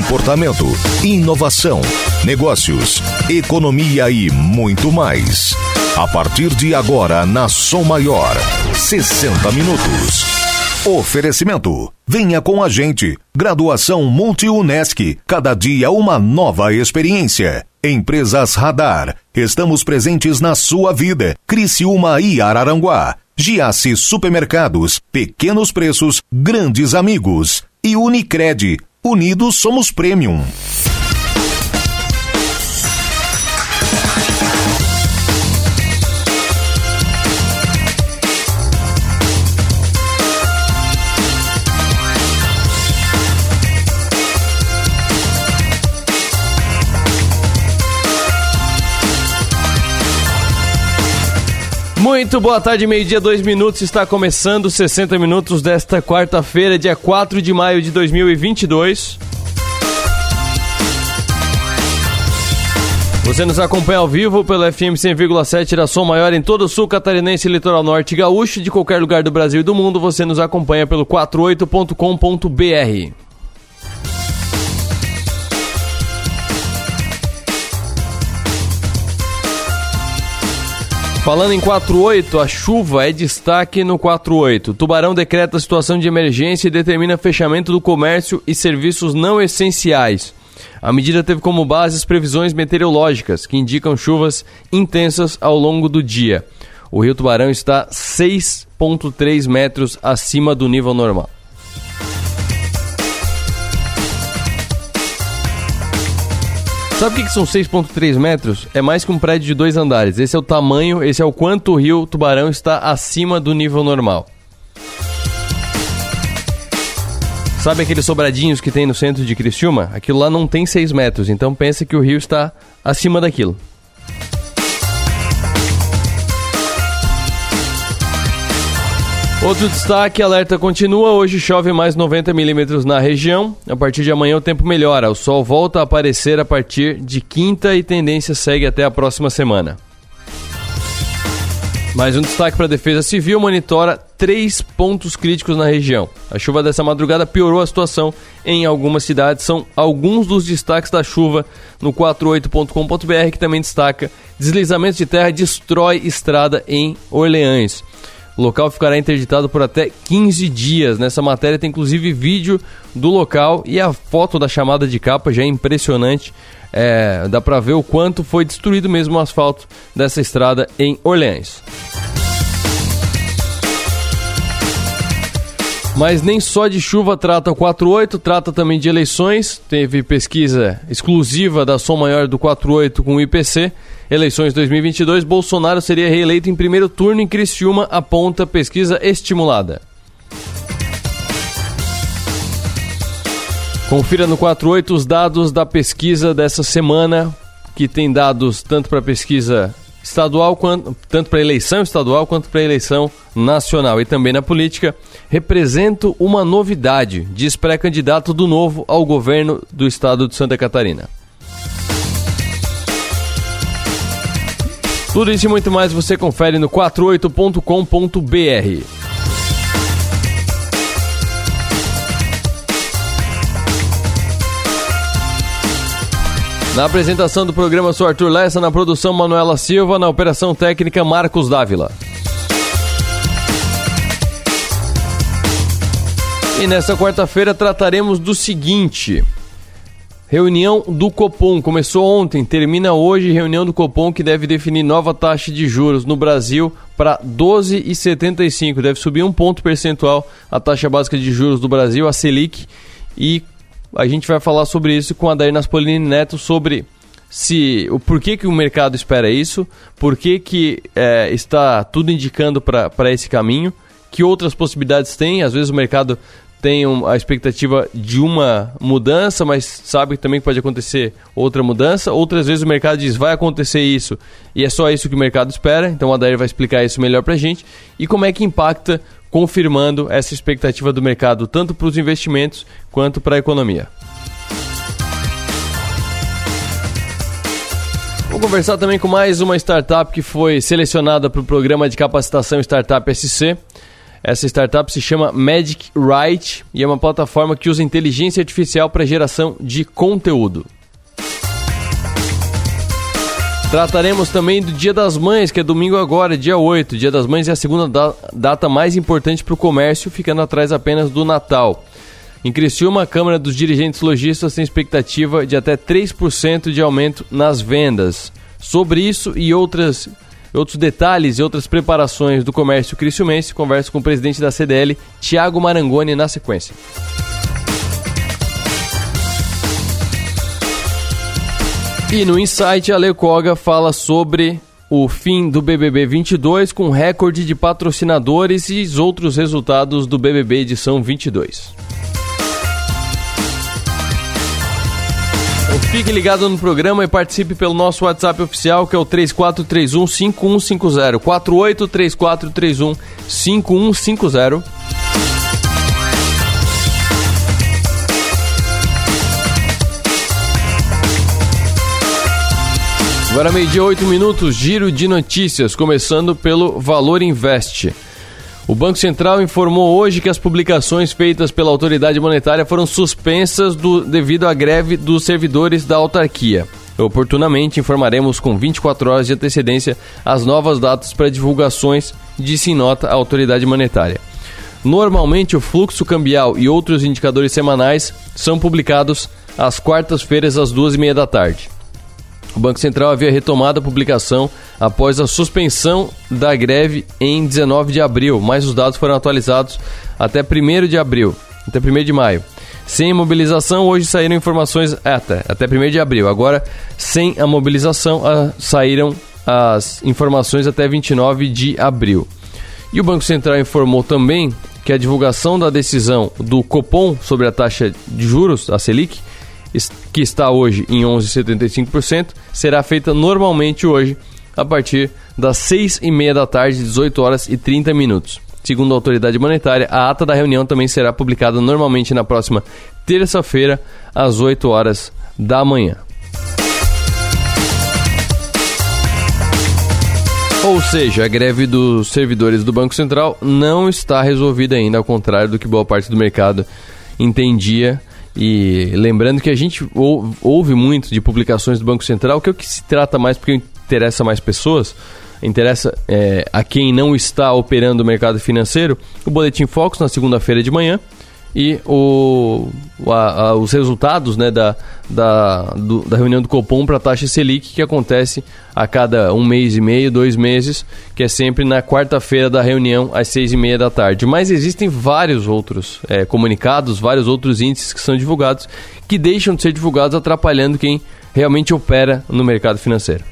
comportamento, inovação, negócios, economia e muito mais. A partir de agora, na Som Maior, 60 minutos. Oferecimento. Venha com a gente. Graduação Multi-UNESC. Cada dia uma nova experiência. Empresas Radar. Estamos presentes na sua vida. Criciúma e Araranguá. Giasse Supermercados. Pequenos preços, grandes amigos. E Unicred. Unidos somos Premium. Muito boa tarde, meio-dia, dois minutos. Está começando 60 minutos desta quarta-feira, dia 4 de maio de 2022. Você nos acompanha ao vivo pelo FM 100,7 da Som Maior em todo o sul catarinense, litoral norte gaúcho. De qualquer lugar do Brasil e do mundo, você nos acompanha pelo 48.com.br. Falando em 48, a chuva é destaque no 48. Tubarão decreta situação de emergência e determina fechamento do comércio e serviços não essenciais. A medida teve como base as previsões meteorológicas, que indicam chuvas intensas ao longo do dia. O rio Tubarão está 6,3 metros acima do nível normal. Sabe o que, que são 6,3 metros? É mais que um prédio de dois andares. Esse é o tamanho, esse é o quanto o rio Tubarão está acima do nível normal. Sabe aqueles sobradinhos que tem no centro de Criciúma? Aquilo lá não tem 6 metros, então pensa que o rio está acima daquilo. Outro destaque, alerta continua. Hoje chove mais 90 milímetros na região. A partir de amanhã o tempo melhora. O sol volta a aparecer a partir de quinta e tendência segue até a próxima semana. Mais um destaque para a Defesa Civil: monitora três pontos críticos na região. A chuva dessa madrugada piorou a situação em algumas cidades. São alguns dos destaques da chuva no 48.com.br, que também destaca: deslizamento de terra destrói estrada em Orleans. O local ficará interditado por até 15 dias. Nessa matéria tem inclusive vídeo do local e a foto da chamada de capa já é impressionante. É, dá para ver o quanto foi destruído mesmo o asfalto dessa estrada em Orleans. Mas nem só de chuva trata o 48, trata também de eleições. Teve pesquisa exclusiva da Som Maior do 48 com o IPC. Eleições 2022, Bolsonaro seria reeleito em primeiro turno em Criciúma, aponta pesquisa estimulada. Confira no 48 os dados da pesquisa dessa semana, que tem dados tanto para pesquisa estadual tanto para eleição estadual quanto para eleição nacional e também na política. Represento uma novidade, diz pré-candidato do Novo ao governo do estado de Santa Catarina. Tudo isso e muito mais você confere no 48.com.br. Na apresentação do programa sou Arthur Lessa, na produção Manuela Silva, na operação técnica Marcos Dávila. E nesta quarta-feira trataremos do seguinte: Reunião do Copom começou ontem, termina hoje. Reunião do Copom que deve definir nova taxa de juros no Brasil para 12,75. Deve subir um ponto percentual a taxa básica de juros do Brasil, a Selic. E a gente vai falar sobre isso com a Daí Naspolini Neto sobre se o porquê que o mercado espera isso, por que, que é, está tudo indicando para esse caminho, que outras possibilidades tem. Às vezes o mercado tem a expectativa de uma mudança, mas sabe também que pode acontecer outra mudança. Outras vezes o mercado diz vai acontecer isso e é só isso que o mercado espera. Então a Adair vai explicar isso melhor para a gente e como é que impacta confirmando essa expectativa do mercado tanto para os investimentos quanto para a economia. Vou conversar também com mais uma startup que foi selecionada para o programa de capacitação Startup SC. Essa startup se chama Magic Write e é uma plataforma que usa inteligência artificial para geração de conteúdo. Trataremos também do Dia das Mães, que é domingo agora, dia 8. Dia das Mães é a segunda da data mais importante para o comércio, ficando atrás apenas do Natal. Em Criciúma, a Câmara dos Dirigentes Logistas tem expectativa de até 3% de aumento nas vendas. Sobre isso e outras, outros detalhes e outras preparações do comércio criciumense, converso com o presidente da CDL, Tiago Marangoni, na sequência. E no Insight, a Lecoga fala sobre o fim do BBB 22 com recorde de patrocinadores e os outros resultados do BBB edição 22. Fique ligado no programa e participe pelo nosso WhatsApp oficial, que é o 3431 5150. 48 3431 5150. Agora meio-dia, 8 minutos, giro de notícias, começando pelo Valor Invest. O Banco Central informou hoje que as publicações feitas pela autoridade monetária foram suspensas do, devido à greve dos servidores da autarquia. Oportunamente informaremos com 24 horas de antecedência as novas datas para divulgações, disse em nota a autoridade monetária. Normalmente, o fluxo cambial e outros indicadores semanais são publicados às quartas-feiras às duas e meia da tarde. O Banco Central havia retomado a publicação após a suspensão da greve em 19 de abril, mas os dados foram atualizados até 1 de abril, até 1 de maio. Sem mobilização, hoje saíram informações é, até, até 1 de abril. Agora, sem a mobilização, a, saíram as informações até 29 de abril. E o Banco Central informou também que a divulgação da decisão do Copom sobre a taxa de juros, a Selic, que está hoje em 11,75%, será feita normalmente hoje, a partir das 6 e meia da tarde, 18 horas e 30 minutos. Segundo a autoridade monetária, a ata da reunião também será publicada normalmente na próxima terça-feira, às 8 horas da manhã. Ou seja, a greve dos servidores do Banco Central não está resolvida ainda, ao contrário do que boa parte do mercado entendia e lembrando que a gente ouve muito de publicações do Banco Central, que é o que se trata mais porque interessa mais pessoas, interessa é, a quem não está operando o mercado financeiro, o Boletim Focus na segunda-feira de manhã e o, a, a, os resultados né, da, da, do, da reunião do Copom para a taxa Selic, que acontece a cada um mês e meio, dois meses, que é sempre na quarta-feira da reunião, às seis e meia da tarde. Mas existem vários outros é, comunicados, vários outros índices que são divulgados, que deixam de ser divulgados, atrapalhando quem realmente opera no mercado financeiro.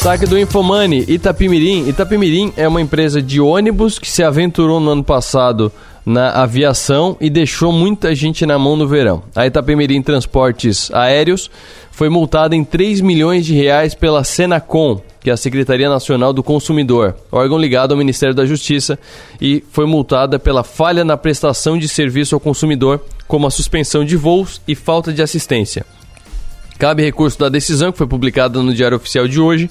Destaque do Infomani, Itapimirim. Itapimirim é uma empresa de ônibus que se aventurou no ano passado na aviação e deixou muita gente na mão no verão. A Itapemirim Transportes Aéreos foi multada em 3 milhões de reais pela Senacom, que é a Secretaria Nacional do Consumidor, órgão ligado ao Ministério da Justiça, e foi multada pela falha na prestação de serviço ao consumidor, como a suspensão de voos e falta de assistência. Cabe recurso da decisão, que foi publicada no Diário Oficial de hoje,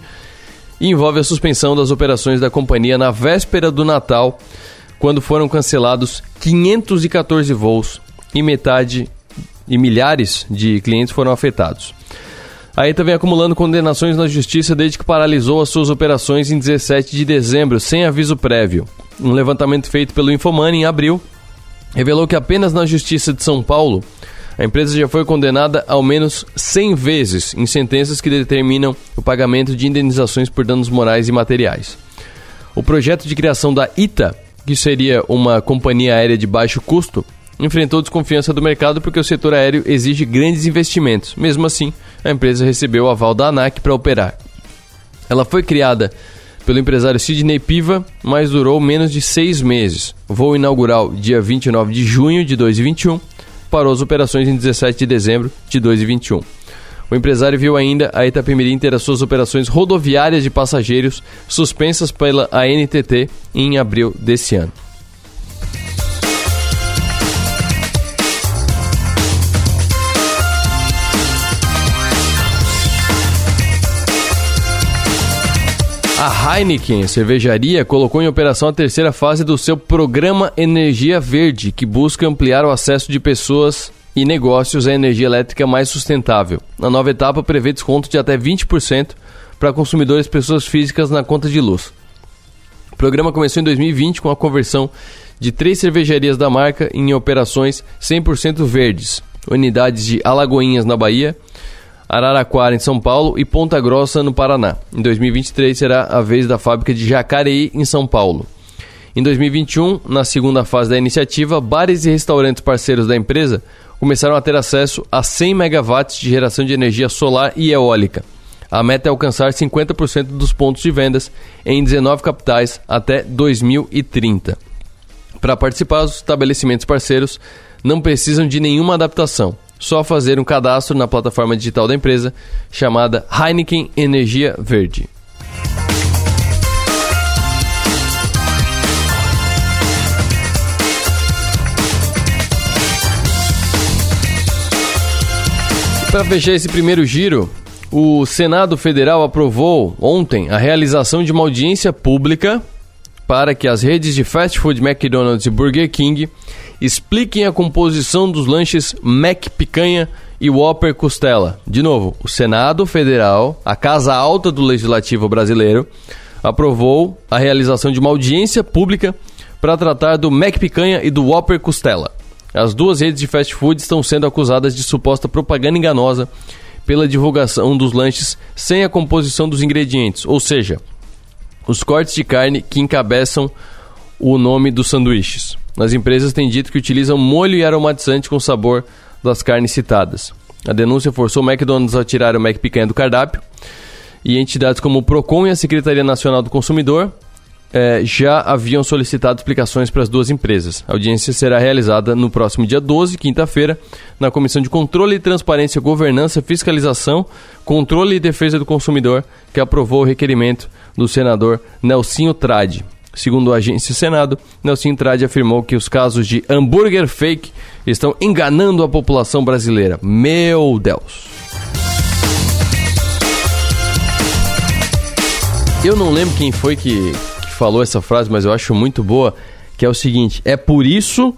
e envolve a suspensão das operações da companhia na véspera do Natal, quando foram cancelados 514 voos e metade e milhares de clientes foram afetados. Aí também acumulando condenações na justiça desde que paralisou as suas operações em 17 de dezembro, sem aviso prévio. Um levantamento feito pelo Infomoney em abril revelou que apenas na Justiça de São Paulo a empresa já foi condenada ao menos 100 vezes em sentenças que determinam o pagamento de indenizações por danos morais e materiais. O projeto de criação da ITA, que seria uma companhia aérea de baixo custo, enfrentou desconfiança do mercado porque o setor aéreo exige grandes investimentos. Mesmo assim, a empresa recebeu o aval da ANAC para operar. Ela foi criada pelo empresário Sidney Piva, mas durou menos de seis meses. Voo inaugural dia 29 de junho de 2021 parou as operações em 17 de dezembro de 2021. O empresário viu ainda a Itapemirim ter as suas operações rodoviárias de passageiros suspensas pela ANTT em abril desse ano. A Heineken, cervejaria, colocou em operação a terceira fase do seu programa Energia Verde, que busca ampliar o acesso de pessoas e negócios à energia elétrica mais sustentável. A nova etapa prevê desconto de até 20% para consumidores pessoas físicas na conta de luz. O programa começou em 2020 com a conversão de três cervejarias da marca em operações 100% verdes, unidades de Alagoinhas na Bahia, Araraquara, em São Paulo, e Ponta Grossa, no Paraná. Em 2023 será a vez da fábrica de Jacareí, em São Paulo. Em 2021, na segunda fase da iniciativa, bares e restaurantes parceiros da empresa começaram a ter acesso a 100 megawatts de geração de energia solar e eólica. A meta é alcançar 50% dos pontos de vendas em 19 capitais até 2030. Para participar, os estabelecimentos parceiros não precisam de nenhuma adaptação só fazer um cadastro na plataforma digital da empresa chamada Heineken Energia Verde. Para fechar esse primeiro giro, o Senado Federal aprovou ontem a realização de uma audiência pública para que as redes de fast food McDonald's e Burger King expliquem a composição dos lanches Mac Picanha e Whopper Costela. De novo, o Senado Federal, a Casa Alta do Legislativo Brasileiro, aprovou a realização de uma audiência pública para tratar do Mac Picanha e do Whopper Costela. As duas redes de fast food estão sendo acusadas de suposta propaganda enganosa pela divulgação dos lanches sem a composição dos ingredientes, ou seja, os cortes de carne que encabeçam o nome dos sanduíches. As empresas têm dito que utilizam molho e aromatizante com sabor das carnes citadas. A denúncia forçou o McDonald's a tirar o McPicanha do cardápio e entidades como o PROCON e a Secretaria Nacional do Consumidor eh, já haviam solicitado explicações para as duas empresas. A audiência será realizada no próximo dia 12, quinta-feira, na Comissão de Controle e Transparência, Governança, Fiscalização, Controle e Defesa do Consumidor, que aprovou o requerimento do senador Nelsinho Trade. Segundo a agência Senado, Nelson Trade afirmou que os casos de hambúrguer fake estão enganando a população brasileira. Meu Deus! Eu não lembro quem foi que, que falou essa frase, mas eu acho muito boa, que é o seguinte: é por isso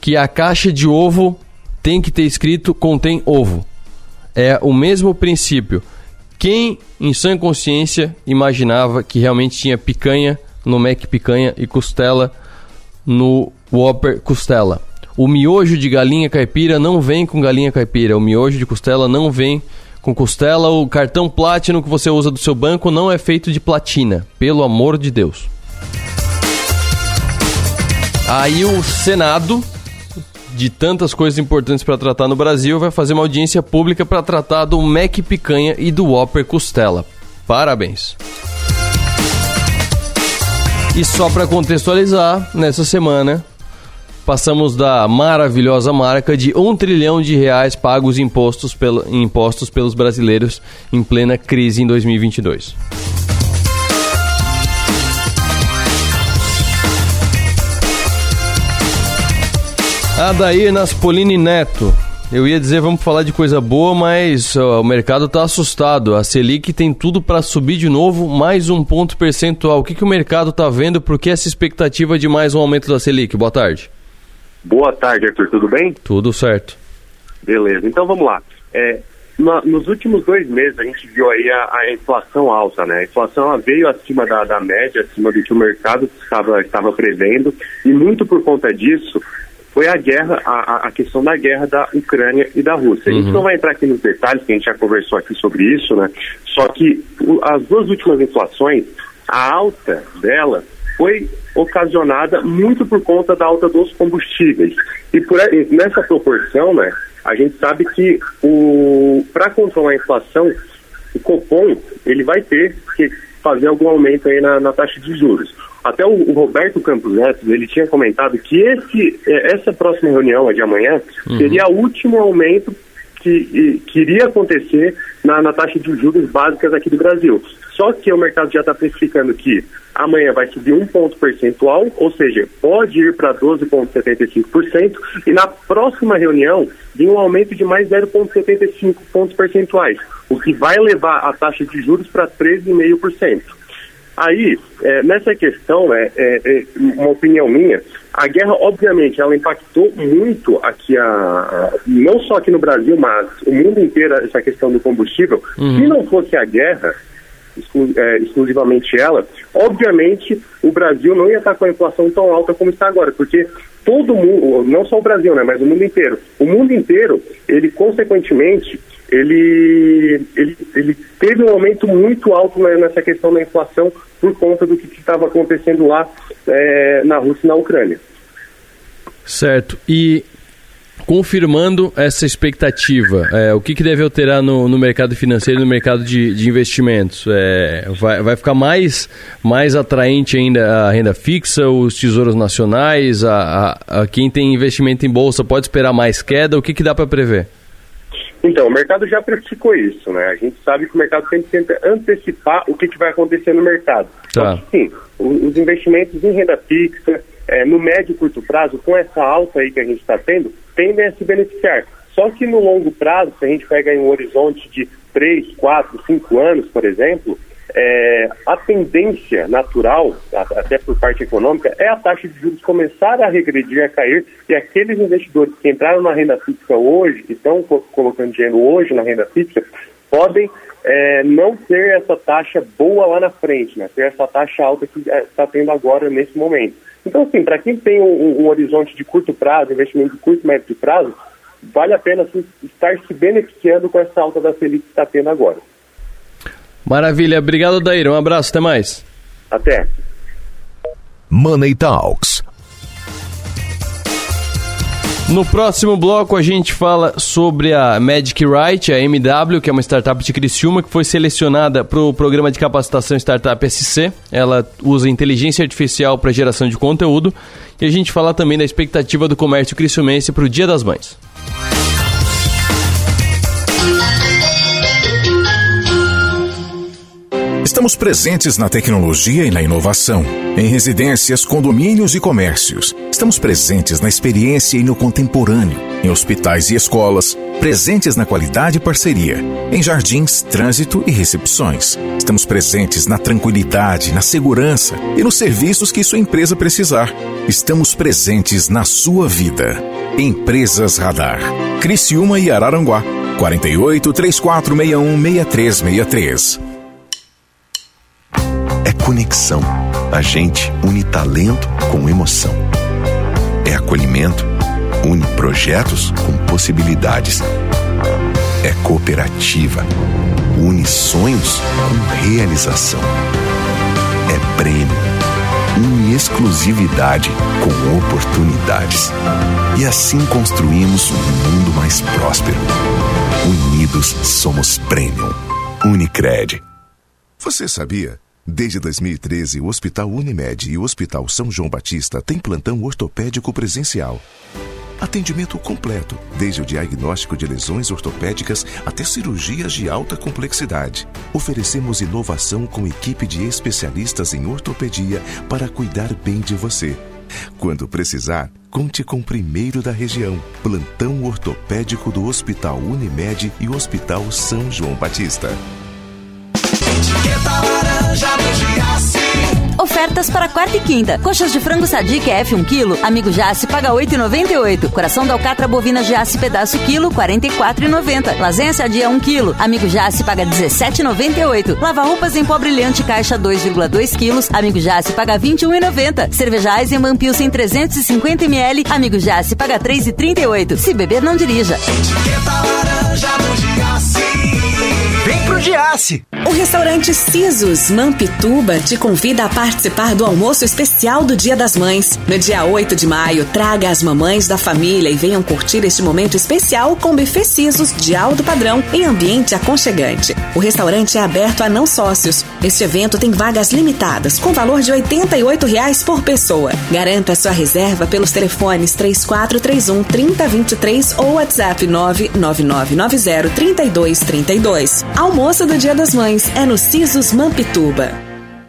que a caixa de ovo tem que ter escrito contém ovo. É o mesmo princípio. Quem, em sã consciência, imaginava que realmente tinha picanha no Mac Picanha e costela no Whopper Costela? O miojo de galinha caipira não vem com galinha caipira. O miojo de costela não vem com costela. O cartão Platinum que você usa do seu banco não é feito de platina. Pelo amor de Deus. Aí o Senado de tantas coisas importantes para tratar no Brasil, vai fazer uma audiência pública para tratar do Mac Picanha e do Whopper Costela. Parabéns! E só para contextualizar, nessa semana passamos da maravilhosa marca de um trilhão de reais pagos impostos, pelo, impostos pelos brasileiros em plena crise em 2022. Adair Naspolini Neto. Eu ia dizer, vamos falar de coisa boa, mas ó, o mercado está assustado. A Selic tem tudo para subir de novo, mais um ponto percentual. O que, que o mercado está vendo? Por que essa expectativa de mais um aumento da Selic? Boa tarde. Boa tarde, Arthur. Tudo bem? Tudo certo. Beleza. Então vamos lá. É, na, nos últimos dois meses a gente viu aí a, a inflação alta, né? A inflação veio acima da, da média, acima do que o mercado estava, estava prevendo, e muito por conta disso foi a guerra, a, a questão da guerra da Ucrânia e da Rússia. Uhum. A gente uhum. não vai entrar aqui nos detalhes, que a gente já conversou aqui sobre isso, né? Só que o, as duas últimas inflações, a alta dela foi ocasionada muito por conta da alta dos combustíveis. E por, nessa proporção, né, a gente sabe que para controlar a inflação, o Copom ele vai ter que fazer algum aumento aí na, na taxa de juros. Até o, o, Roberto Campos Neto, ele tinha comentado que esse, é, essa próxima reunião de amanhã uhum. seria o último aumento que, que iria acontecer na, na, taxa de juros básicas aqui do Brasil. Só que o mercado já está precificando que amanhã vai subir um ponto percentual, ou seja, pode ir para 12,75%, e na próxima reunião vem um aumento de mais 0,75 pontos percentuais, o que vai levar a taxa de juros para 13,5%. Aí, é, nessa questão, é, é, é, uma opinião minha, a guerra, obviamente, ela impactou muito aqui, a, a, não só aqui no Brasil, mas o mundo inteiro, essa questão do combustível. Uhum. Se não fosse a guerra, exclu, é, exclusivamente ela, obviamente o Brasil não ia estar com a inflação tão alta como está agora, porque todo mundo, não só o Brasil, né, mas o mundo inteiro, o mundo inteiro, ele consequentemente ele, ele, ele teve um aumento muito alto nessa questão da inflação por conta do que estava acontecendo lá é, na Rússia e na Ucrânia. Certo. E confirmando essa expectativa, é, o que, que deve alterar no, no mercado financeiro e no mercado de, de investimentos? É, vai, vai ficar mais, mais atraente ainda a renda fixa, os tesouros nacionais, a, a, a quem tem investimento em bolsa pode esperar mais queda? O que, que dá para prever? Então, o mercado já praticou isso, né? A gente sabe que o mercado sempre tenta antecipar o que, que vai acontecer no mercado. Tá. Então, sim, os investimentos em renda fixa, é, no médio e curto prazo, com essa alta aí que a gente está tendo, tendem a se beneficiar. Só que no longo prazo, se a gente pega em um horizonte de 3, 4, 5 anos, por exemplo, é, a tendência natural, até por parte econômica, é a taxa de juros começar a regredir, a cair, e aqueles investidores que entraram na renda fixa hoje, que estão colocando dinheiro hoje na renda fixa, podem é, não ter essa taxa boa lá na frente, né? ter essa taxa alta que está é, tendo agora nesse momento. Então, assim, para quem tem um, um, horizonte de curto prazo, investimento de curto e médio prazo, vale a pena assim, estar se beneficiando com essa alta da Selic que está tendo agora. Maravilha, obrigado Daíra, um abraço, até mais. Até. Money Talks. No próximo bloco a gente fala sobre a Magic Right, a MW, que é uma startup de Criciúma que foi selecionada para o programa de capacitação Startup SC. Ela usa inteligência artificial para geração de conteúdo. E a gente fala também da expectativa do comércio criciumense para o Dia das Mães. Estamos presentes na tecnologia e na inovação, em residências, condomínios e comércios. Estamos presentes na experiência e no contemporâneo, em hospitais e escolas, presentes na qualidade e parceria, em jardins, trânsito e recepções. Estamos presentes na tranquilidade, na segurança e nos serviços que sua empresa precisar. Estamos presentes na sua vida. Empresas Radar. Criciúma e Araranguá. 48 3461 6363 conexão. A gente une talento com emoção. Acolhimento, une projetos com possibilidades. É cooperativa, une sonhos com realização. É prêmio, une exclusividade com oportunidades. E assim construímos um mundo mais próspero. Unidos somos Premium. Unicred. Você sabia? Desde 2013, o Hospital Unimed e o Hospital São João Batista têm plantão ortopédico presencial. Atendimento completo, desde o diagnóstico de lesões ortopédicas até cirurgias de alta complexidade. Oferecemos inovação com equipe de especialistas em ortopedia para cuidar bem de você. Quando precisar, conte com o primeiro da região. Plantão ortopédico do Hospital Unimed e Hospital São João Batista. Etiqueta laranja do Giasse. Ofertas para quarta e quinta. Coxas de frango Sadiq F 1 kg, amigo Jace paga 8,98. Coração da alcatra bovina Jace pedaço quilo, 44,90. Lasanha sadia 1 kg, amigo Jace paga 17,98. Lava roupas em pó brilhante caixa 2,2 kg, amigo Jace paga 21,90. Cerveja Eisenbahn Pilsen 350 ml, amigo Jace paga 3,38. Se beber não dirija. Etiqueta laranja do Giasse. Vem pro Giasse! O restaurante Sisos Mampituba te convida a participar do almoço especial do Dia das Mães. No dia 8 de maio, traga as mamães da família e venham curtir este momento especial com buffet Sisos de alto padrão em ambiente aconchegante. O restaurante é aberto a não sócios. Este evento tem vagas limitadas, com valor de 88 reais por pessoa. Garanta sua reserva pelos telefones 3431 3023 ou WhatsApp 99990 3232. Almoço do Dia das Mães é no Sisos Mampituba.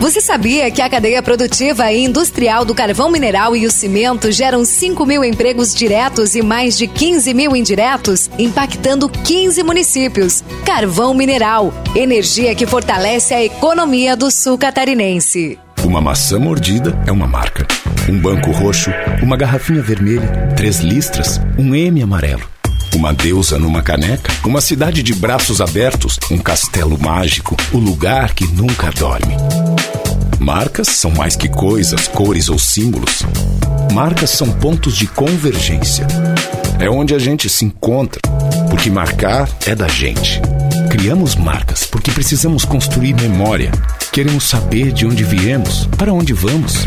Você sabia que a cadeia produtiva e industrial do carvão mineral e o cimento geram 5 mil empregos diretos e mais de 15 mil indiretos, impactando 15 municípios? Carvão mineral, energia que fortalece a economia do sul catarinense. Uma maçã mordida é uma marca. Um banco roxo, uma garrafinha vermelha, três listras, um M amarelo. Uma deusa numa caneca, uma cidade de braços abertos, um castelo mágico, o lugar que nunca dorme. Marcas são mais que coisas, cores ou símbolos. Marcas são pontos de convergência. É onde a gente se encontra, porque marcar é da gente. Criamos marcas porque precisamos construir memória. Queremos saber de onde viemos, para onde vamos.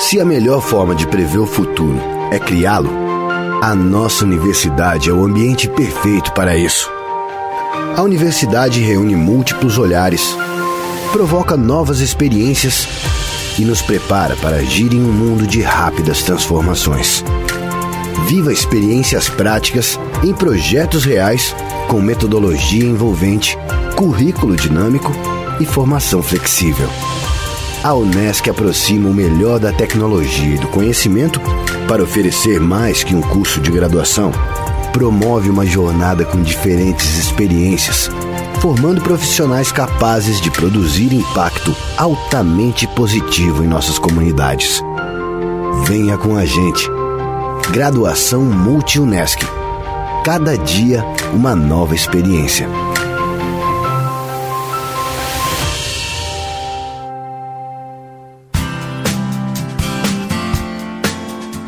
Se a melhor forma de prever o futuro é criá-lo, a nossa universidade é o ambiente perfeito para isso. A universidade reúne múltiplos olhares, provoca novas experiências e nos prepara para agir em um mundo de rápidas transformações. Viva experiências práticas em projetos reais com metodologia envolvente, currículo dinâmico e formação flexível. A Unesc aproxima o melhor da tecnologia e do conhecimento para oferecer mais que um curso de graduação. Promove uma jornada com diferentes experiências, formando profissionais capazes de produzir impacto altamente positivo em nossas comunidades. Venha com a gente. Graduação Multi-Unesc. Cada dia, uma nova experiência.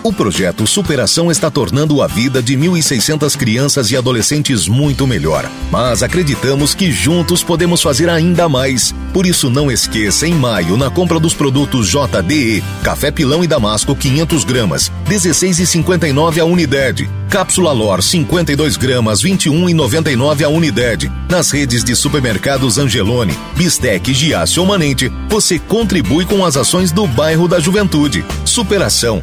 O projeto Superação está tornando a vida de 1.600 crianças e adolescentes muito melhor. Mas acreditamos que juntos podemos fazer ainda mais. Por isso, não esqueça, em maio, na compra dos produtos JDE, Café Pilão e Damasco 500 gramas, 16,59 a unidade. Cápsula Lor 52 gramas, 21,99 a unidade. Nas redes de supermercados Angelone, Bistec, Giasse ou Manente, você contribui com as ações do bairro da Juventude. Superação.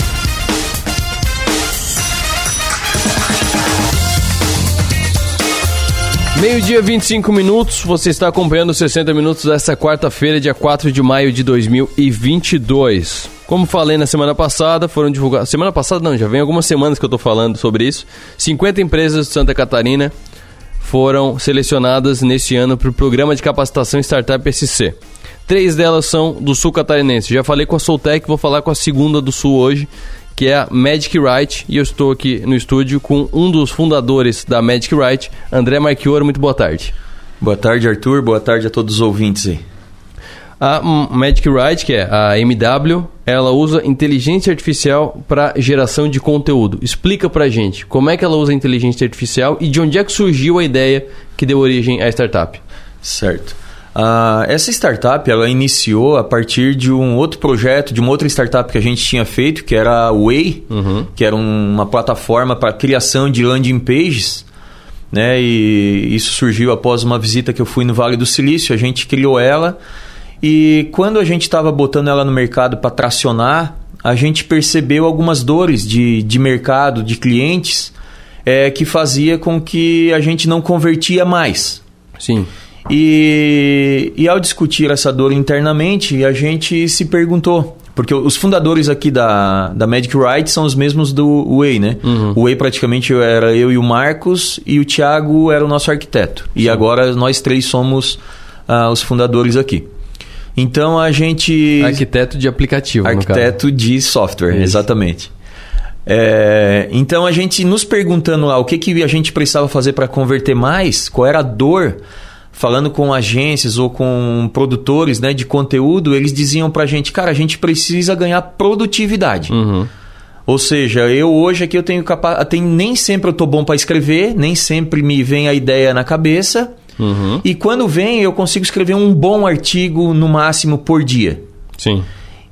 Meio-dia, 25 minutos. Você está acompanhando os 60 minutos desta quarta-feira, dia 4 de maio de 2022. Como falei na semana passada, foram divulgadas. Semana passada não, já vem algumas semanas que eu estou falando sobre isso. 50 empresas de Santa Catarina foram selecionadas neste ano para o programa de capacitação Startup SC. Três delas são do sul catarinense. Já falei com a Soltec, vou falar com a segunda do sul hoje, que é a Magic Right, e eu estou aqui no estúdio com um dos fundadores da Magic Right, André Marchioro. Muito boa tarde. Boa tarde, Arthur. Boa tarde a todos os ouvintes aí. A Magic Right, que é a MW, ela usa inteligência artificial para geração de conteúdo. Explica pra gente como é que ela usa inteligência artificial e de onde é que surgiu a ideia que deu origem à startup. Certo. Uh, essa startup ela iniciou a partir de um outro projeto, de uma outra startup que a gente tinha feito, que era a Way, uhum. que era um, uma plataforma para criação de landing pages. Né? E isso surgiu após uma visita que eu fui no Vale do Silício. A gente criou ela e quando a gente estava botando ela no mercado para tracionar, a gente percebeu algumas dores de, de mercado, de clientes, é, que fazia com que a gente não convertia mais. Sim. E, e ao discutir essa dor internamente, a gente se perguntou. Porque os fundadores aqui da, da Magic Right são os mesmos do Way, né? Uhum. O Way praticamente era eu e o Marcos, e o Thiago era o nosso arquiteto. E agora nós três somos ah, os fundadores aqui. Então a gente. Arquiteto de aplicativo, Arquiteto de software, exatamente. É, então a gente nos perguntando lá o que, que a gente precisava fazer para converter mais, qual era a dor, falando com agências ou com produtores né, de conteúdo, eles diziam pra gente, cara, a gente precisa ganhar produtividade. Uhum. Ou seja, eu hoje aqui eu tenho capa... nem sempre eu tô bom para escrever, nem sempre me vem a ideia na cabeça. Uhum. E quando vem, eu consigo escrever um bom artigo no máximo por dia. Sim.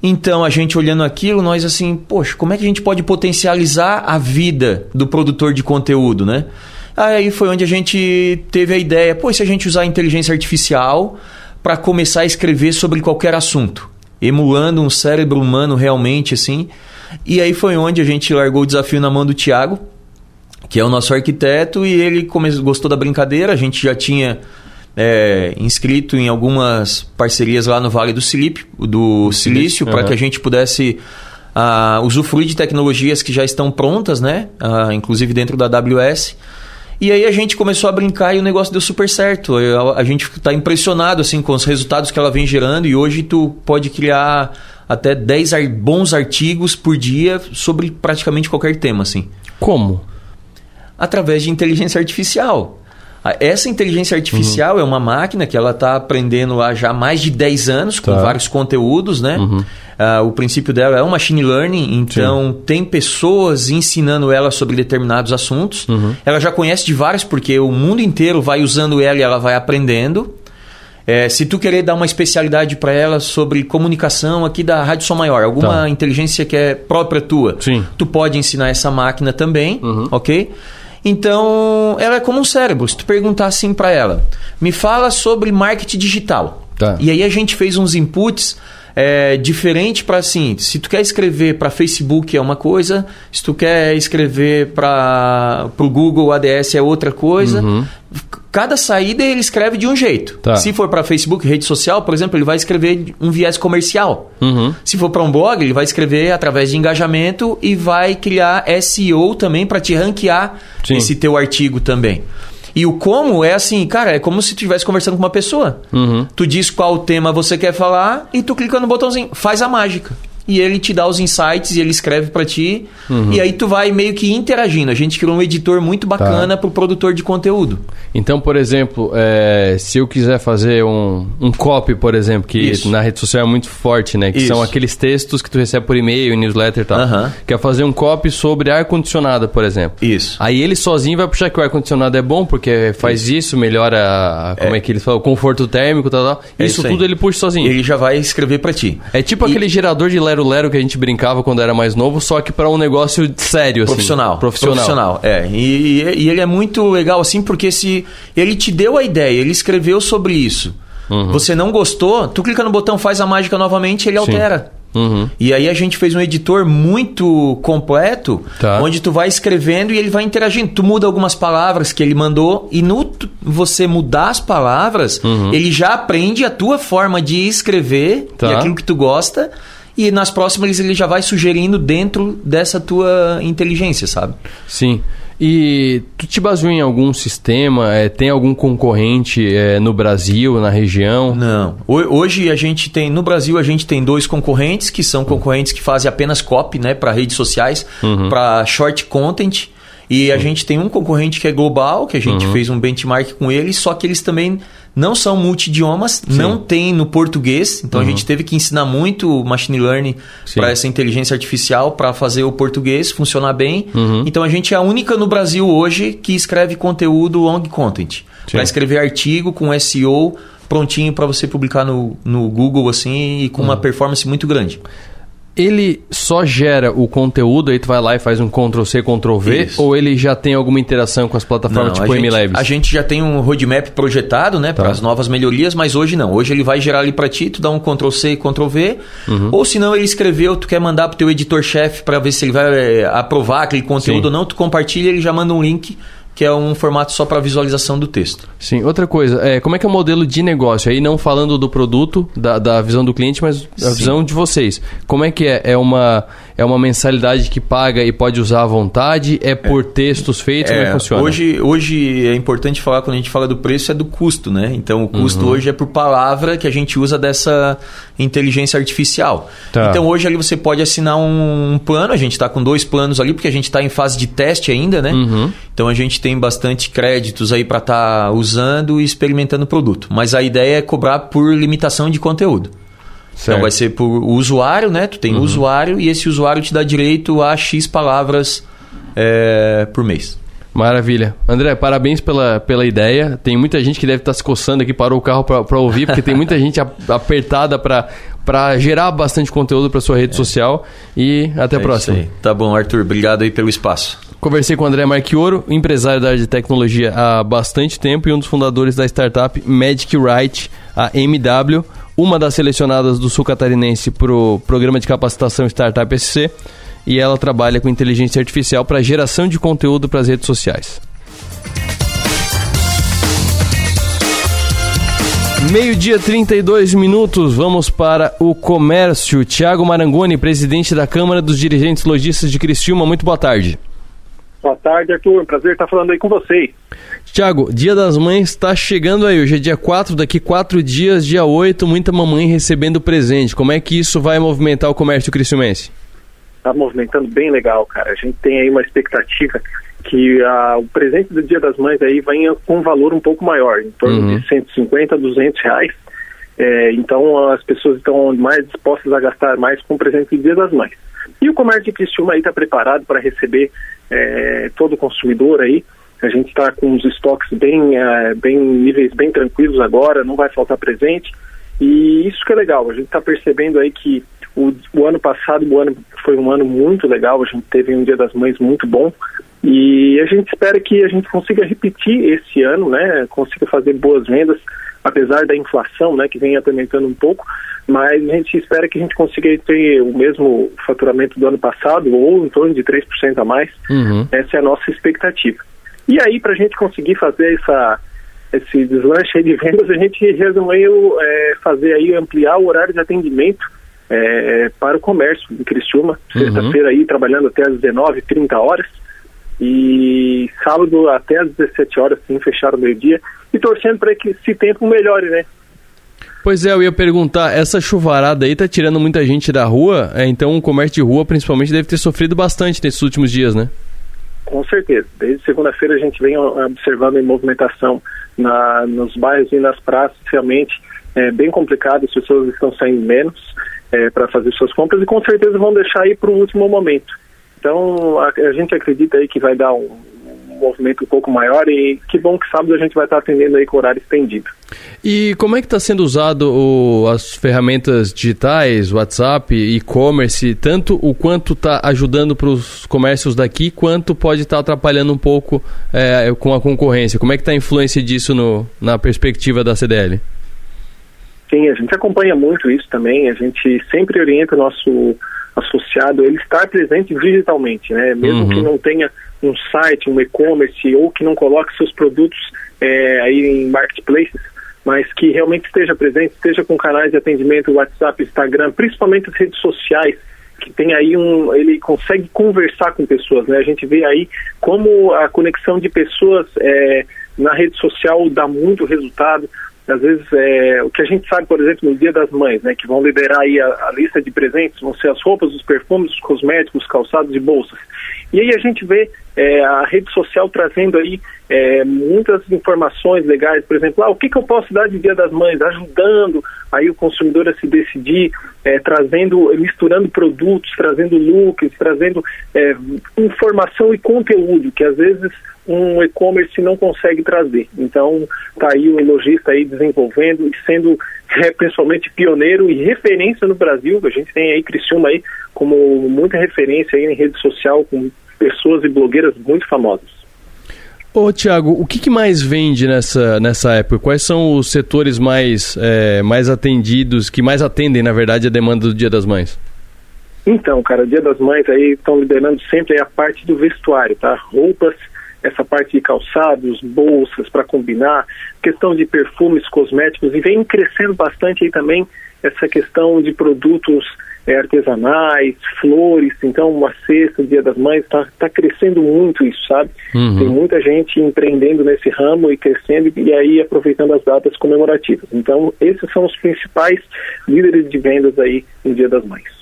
Então, a gente olhando aquilo, nós assim, poxa, como é que a gente pode potencializar a vida do produtor de conteúdo, né? Aí foi onde a gente teve a ideia, pô, se a gente usar a inteligência artificial para começar a escrever sobre qualquer assunto, emulando um cérebro humano realmente assim. E aí foi onde a gente largou o desafio na mão do Tiago, que é o nosso arquiteto, e ele come- gostou da brincadeira. A gente já tinha é, inscrito em algumas parcerias lá no Vale do Silício, do Silício, para aham. que a gente pudesse ah, usufruir de tecnologias que já estão prontas, né? Ah, inclusive dentro da AWS. E aí a gente começou a brincar e o negócio deu super certo. Eu- A gente está impressionado assim com os resultados que ela vem gerando e hoje tu pode criar até 10 ar- bons artigos por dia sobre praticamente qualquer tema assim. Como? Através de inteligência artificial. A- Essa inteligência artificial Uhum. é uma máquina que ela está aprendendo lá já há mais de 10 anos, com Tá. vários conteúdos, né? Uhum. Ah, o princípio dela é um machine learning, então tem pessoas ensinando ela sobre determinados assuntos. Uhum. Ela já conhece de vários, porque o mundo inteiro vai usando ela e ela vai aprendendo. É, se tu querer dar uma especialidade para ela sobre comunicação aqui da Rádio Som Maior, alguma Tá. inteligência que é própria tua, Sim. tu pode ensinar essa máquina também, Uhum. ok? Então, ela é como um cérebro. Se tu perguntar assim para ela, me fala sobre marketing digital. Tá. E aí a gente fez uns inputs é, diferente para assim, se tu quer escrever para Facebook é uma coisa, se tu quer escrever para o Google ADS é outra coisa. Uhum. Cada saída ele escreve de um jeito. Tá. Se for para Facebook, rede social, por exemplo, ele vai escrever um viés comercial. Uhum. Se for para um blog, ele vai escrever através de engajamento e vai criar SEO também para te ranquear Sim. esse teu artigo também. E o como é assim, cara, é como se tu estivesse conversando com uma pessoa. Uhum. Tu diz qual tema você quer falar e tu clica no botãozinho, faz a mágica. E ele te dá os insights e ele escreve para ti. Uhum. E aí tu vai meio que interagindo. A gente criou um editor muito Tá. bacana pro produtor de conteúdo. Então, por exemplo, é, se eu quiser fazer um, um copy, por exemplo, que Isso. na rede social é muito forte, né? Que Isso. são aqueles textos que tu recebe por e-mail, newsletter e tal. Aham. Quer fazer um copy sobre ar-condicionado, por exemplo. Isso. Aí ele sozinho vai puxar que o ar-condicionado é bom, porque faz isso, melhora a, como é. que eles falam, o conforto térmico e tal, tal. É isso isso aí. tudo ele puxa sozinho. Ele já vai escrever para ti. É tipo aquele gerador de lero-lero que a gente brincava quando era mais novo, só que para um negócio sério, assim. Profissional. Profissional. é. E, e- e ele é muito legal assim, porque se ele te deu a ideia, ele escreveu sobre isso. Uhum. Você não gostou, tu clica no botão, faz a mágica novamente, ele Sim. altera. Uhum. E aí a gente fez um editor muito completo, Tá. onde tu vai escrevendo e ele vai interagindo. Tu muda algumas palavras que ele mandou e no tu- você mudar as palavras, Uhum. ele já aprende a tua forma de escrever Tá. e aquilo que tu gosta. E nas próximas ele já vai sugerindo dentro dessa tua inteligência, sabe? Sim. E tu te baseou em algum sistema? É, tem algum concorrente é, no Brasil, na região? Não. Ho- Hoje a gente tem, no Brasil, a gente tem dois concorrentes, que são concorrentes que fazem apenas copy, né, para redes sociais, Uhum. para short content. E a gente tem um concorrente que é global, que a gente Uhum. fez um benchmark com eles, só que eles também não são multidiomas, não tem no português, então Uhum. a gente teve que ensinar muito machine learning para essa inteligência artificial para fazer o português funcionar bem. Uhum. Então a gente é a única no Brasil hoje que escreve conteúdo long content. Para escrever artigo com SEO prontinho para você publicar no, no Google assim e com uma performance muito grande. Ele só gera o conteúdo, aí tu vai lá e faz um Ctrl-C, Ctrl-V, Isso. ou ele já tem alguma interação com as plataformas Não, tipo a, gente, MLabs? a gente já tem um roadmap projetado né, Tá. para as novas melhorias, mas hoje não. Hoje ele vai gerar ali para ti, tu dá um Ctrl-C e Ctrl-V. Uhum. Ou se não, ele escreveu, tu quer mandar para o teu editor-chefe para ver se ele vai eh, aprovar aquele conteúdo Sim. ou não, tu compartilha ele já manda um link que é um formato só para visualização do texto. Sim, outra coisa, é, como é que é o modelo de negócio? Aí não falando do produto, da, da visão do cliente, mas a Sim. visão de vocês. Como é que é? É uma, é uma mensalidade que paga e pode usar à vontade? É por textos feitos? como é que funciona? Hoje, hoje é importante falar, quando a gente fala do preço, é do custo, né? Então o custo Uhum. hoje é por palavra que a gente usa dessa inteligência artificial. Tá. Então hoje ali você pode assinar um, um plano, a gente está com dois planos ali, porque a gente está em fase de teste ainda, né? Uhum. Então a gente tem bastante créditos aí para estar usando e experimentando o produto. Mas a ideia é cobrar por limitação de conteúdo. Certo. Então vai ser por usuário, né? Tu tem Uhum. usuário e esse usuário te dá direito a X palavras é, por mês. Maravilha. André, parabéns pela, pela ideia. Tem muita gente que deve estar se coçando aqui, parou o carro para ouvir, porque tem muita gente a- apertada para gerar bastante conteúdo para sua rede social. E até a É próxima. isso aí. Tá bom, Arthur. Obrigado aí pelo espaço. Conversei com o André Marchioro, empresário da área de tecnologia há bastante tempo e um dos fundadores da startup Magic Write, a MW, uma das selecionadas do sul catarinense para o programa de capacitação Startup SC, e ela trabalha com inteligência artificial para geração de conteúdo para as redes sociais. Meio-dia, 32 minutos, vamos para o comércio. Tiago Marangoni, presidente da Câmara dos Dirigentes Lojistas de Criciúma, muito boa tarde. Boa tarde, Arthur. Prazer estar falando aí com vocês. Tiago, Dia das Mães está chegando aí. Hoje é dia 4, daqui quatro dias, dia 8, muita mamãe recebendo presente. Como é que isso vai movimentar o comércio criciumense? Está movimentando bem legal, cara. A gente tem aí uma expectativa que ah, o presente do Dia das Mães aí venha com um valor um pouco maior, em torno Uhum. de 150, 200 reais. É, então as pessoas estão mais dispostas a gastar mais com o presente do Dia das Mães. E o comércio de Criciúma aí está preparado para receber é, todo o consumidor aí. A gente está com os estoques bem, é, bem níveis bem tranquilos agora, não vai faltar presente. E isso que é legal, a gente está percebendo aí que o, o ano passado o ano foi um ano muito legal, a gente teve um Dia das Mães muito bom e a gente espera que a gente consiga repetir esse ano, né, consiga fazer boas vendas, apesar da inflação, né, que vem atormentando um pouco, mas a gente espera que a gente consiga ter o mesmo faturamento do ano passado ou em torno de 3% a mais. Uhum. Essa é a nossa expectativa. E aí, para a gente conseguir fazer essa, esse deslanche aí de vendas, a gente resolveu é, fazer aí, ampliar o horário de atendimento é, para o comércio em Criciúma. Uhum. Sexta-feira aí, trabalhando até às 19 30 horas. E sábado até às 17 horas, sim, fecharam o meio-dia. E torcendo para que esse tempo melhore, né? Pois é, eu ia perguntar, essa chuvarada aí tá tirando muita gente da rua, é, então o comércio de rua principalmente deve ter sofrido bastante nesses últimos dias, né? Com certeza. Desde segunda-feira a gente vem observando a movimentação na, nos bairros e nas praças, realmente é bem complicado, as pessoas estão saindo menos é, para fazer suas compras e com certeza vão deixar aí para o último momento. Então a, a gente acredita aí que vai dar um movimento um pouco maior e que bom que sábado a gente vai estar atendendo aí com horário estendido. E como é que está sendo usado o- as ferramentas digitais, WhatsApp, e-commerce, tanto o quanto está ajudando para os comércios daqui, quanto pode estar atrapalhando um pouco é, com a concorrência? Como é que está a influência disso no- na perspectiva da CDL? Sim, a gente acompanha muito isso também. A gente sempre orienta o nosso associado a ele estar presente digitalmente, né? Mesmo Uhum. que não tenha um site, um e-commerce ou que não coloque seus produtos é, aí em marketplaces, mas que realmente esteja presente, esteja com canais de atendimento, WhatsApp, Instagram, principalmente as redes sociais, que tem aí um, ele consegue conversar com pessoas, né? A gente vê aí como a conexão de pessoas é, na rede social dá muito resultado. Às vezes, é, o que a gente sabe, por exemplo, no Dia das Mães, né, que vão liderar aí a, a lista de presentes, vão ser as roupas, os perfumes, os cosméticos, os calçados e bolsas. E aí a gente vê é, a rede social trazendo aí é, muitas informações legais, por exemplo, ah, o que, que eu posso dar de Dia das Mães, ajudando aí o consumidor a se decidir, é, trazendo, misturando produtos, trazendo looks, trazendo é, informação e conteúdo que às vezes um e-commerce não consegue trazer. Então, tá aí o lojista aí desenvolvendo e sendo é, principalmente pioneiro e referência no Brasil. A gente tem aí Criciúma aí como muita referência aí em rede social com pessoas e blogueiras muito famosas. Ô, Tiago, o que, que mais vende nessa, nessa época? Quais são os setores mais, é, mais atendidos, que mais atendem, na verdade, a demanda do Dia das Mães? Então, cara, Dia das Mães aí estão liderando sempre a parte do vestuário, tá? Roupas, essa parte de calçados, bolsas para combinar, questão de perfumes, cosméticos, e vem crescendo bastante aí também essa questão de produtos é, artesanais, flores, então uma cesta, Dia das Mães, está tá crescendo muito isso, sabe? Uhum. Tem muita gente empreendendo nesse ramo e crescendo e aí aproveitando as datas comemorativas. Então, esses são os principais líderes de vendas aí no Dia das Mães.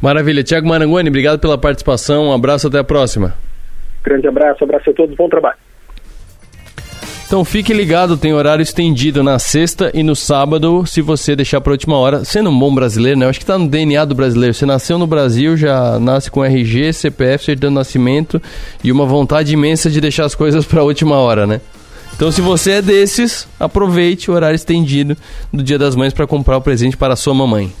Maravilha. Tiago Marangoni, obrigado pela participação. Um abraço, até a próxima. Grande abraço, abraço a todos, bom trabalho. Então fique ligado, tem horário estendido na sexta e no sábado, se você deixar para última hora. Sendo um bom brasileiro, né? Eu acho que está no DNA do brasileiro. Você nasceu no Brasil, já nasce com RG, CPF, certidão de nascimento e uma vontade imensa de deixar as coisas para última hora, né? Então se você é desses, aproveite o horário estendido do Dia das Mães para comprar o presente para a sua mamãe.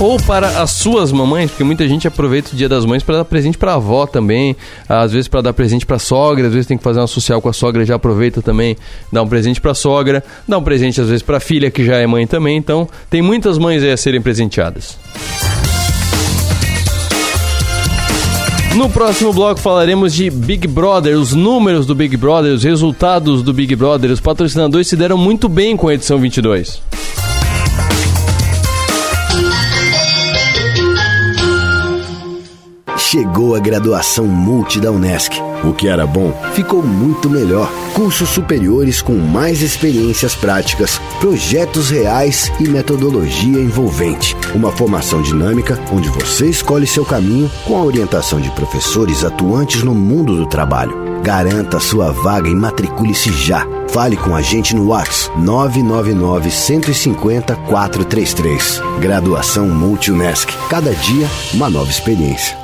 Ou para as suas mamães, porque muita gente aproveita o Dia das Mães para dar presente para a avó também, às vezes para dar presente para a sogra, às vezes tem que fazer uma social com a sogra, já aproveita também, dá um presente para a sogra, dá um presente às vezes para a filha que já é mãe também, então tem muitas mães aí a serem presenteadas. No próximo bloco falaremos de Big Brother, os números do Big Brother, os resultados do Big Brother. Os patrocinadores se deram muito bem com a edição 22. Chegou a graduação Multi da Unesc. O que era bom ficou muito melhor. Cursos superiores com mais experiências práticas, projetos reais e metodologia envolvente. Uma formação dinâmica onde você escolhe seu caminho com a orientação de professores atuantes no mundo do trabalho. Garanta sua vaga e matricule-se já. Fale com a gente no WhatsApp 999 150 433. Graduação Multi-UNESC. Cada dia, uma nova experiência.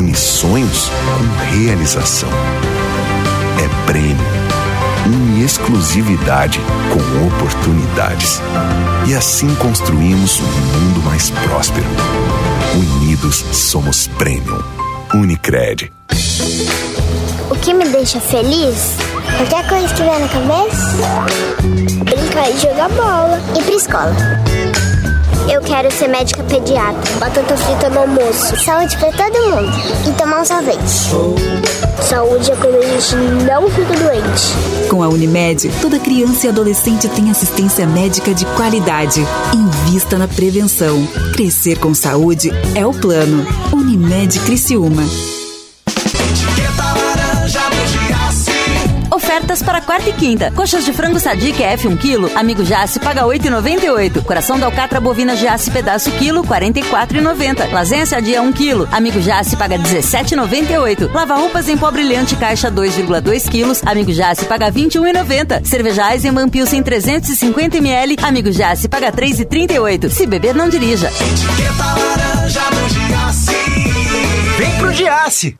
une sonhos com realização. É prêmio, une exclusividade com oportunidades. E assim construímos um mundo mais próspero. Unidos somos Premium. Unicred. O que me deixa feliz? Qualquer coisa que vier na cabeça? Brincar e jogar bola. Ir pra escola. Eu quero ser médica pediatra. Batata frita no almoço. Saúde pra todo mundo. E tomar um sorvete. Saúde é quando a gente não fica doente. Com a Unimed, toda criança e adolescente tem assistência médica de qualidade. Invista na prevenção. Crescer com saúde é o plano. Unimed Criciúma. Ofertas para quarta e quinta. Coxas de frango Sadiq F 1 kg, amigo Jace paga 8,98. Coração da alcatra bovina Jace pedaço quilo, 44,90. Lasanha sadia 1 kg, amigo Jace paga 17,98. Lava roupas em pó brilhante caixa 2,2 kg, amigo Jace paga 21,90. Cerveja Eisenbahn Pilsen 350 ml, amigo Jace paga 3,38. Se beber não dirija. Etiqueta laranja. Vem pro Giasse.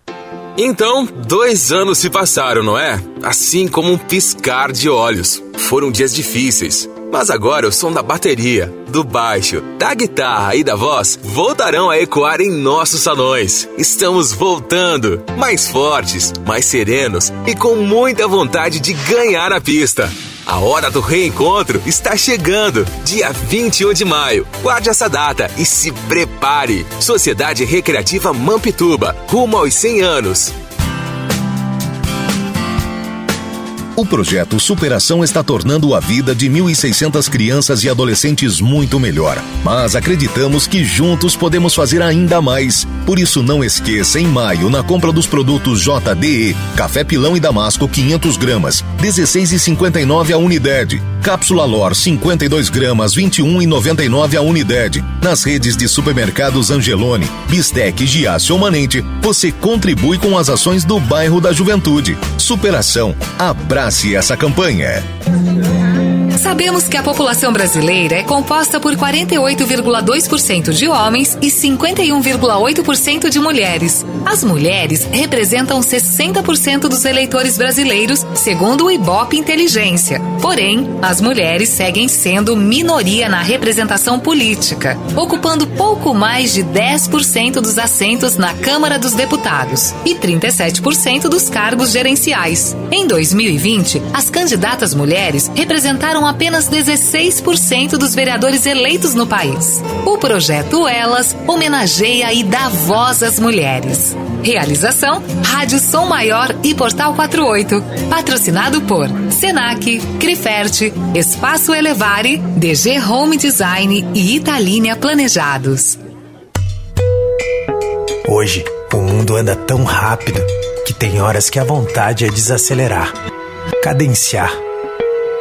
Então, dois anos se passaram, não é? Assim como um piscar de olhos. Foram dias difíceis. Mas agora o som da bateria, do baixo, da guitarra e da voz voltarão a ecoar em nossos salões. Estamos voltando, mais fortes, mais serenos e com muita vontade de ganhar a pista. A hora do reencontro está chegando, dia 21 de maio. Guarde essa data e se prepare. Sociedade Recreativa Mampituba, rumo aos 100 anos. O projeto Superação está tornando a vida de 1.600 crianças e adolescentes muito melhor. Mas acreditamos que juntos podemos fazer ainda mais. Por isso, não esqueça, em maio, na compra dos produtos JDE, Café Pilão e Damasco 500 gramas, 16,59 a unidade. Cápsula Lor 52 gramas, 21,99 a unidade. Nas redes de supermercados Angelone, Bistec, Giasse ou Manente, você contribui com as ações do bairro da Juventude. Superação. Abrace essa campanha. Sabemos que a população brasileira é composta por 48,2% de homens e 51,8% de mulheres. As mulheres representam 60% dos eleitores brasileiros, segundo o Ibope Inteligência. Porém, as mulheres seguem sendo minoria na representação política, ocupando pouco mais de 10% dos assentos na Câmara dos Deputados e 37% dos cargos gerenciais. Em 2020, as candidatas mulheres representaram apenas 16% dos vereadores eleitos no país. O projeto Elas homenageia e dá voz às mulheres. Realização: Rádio Som Maior e Portal 48. Patrocinado por Senac, Criferte, Espaço Elevare, DG Home Design e Italínia Planejados. Hoje, o mundo anda tão rápido que tem horas que a vontade é desacelerar, cadenciar.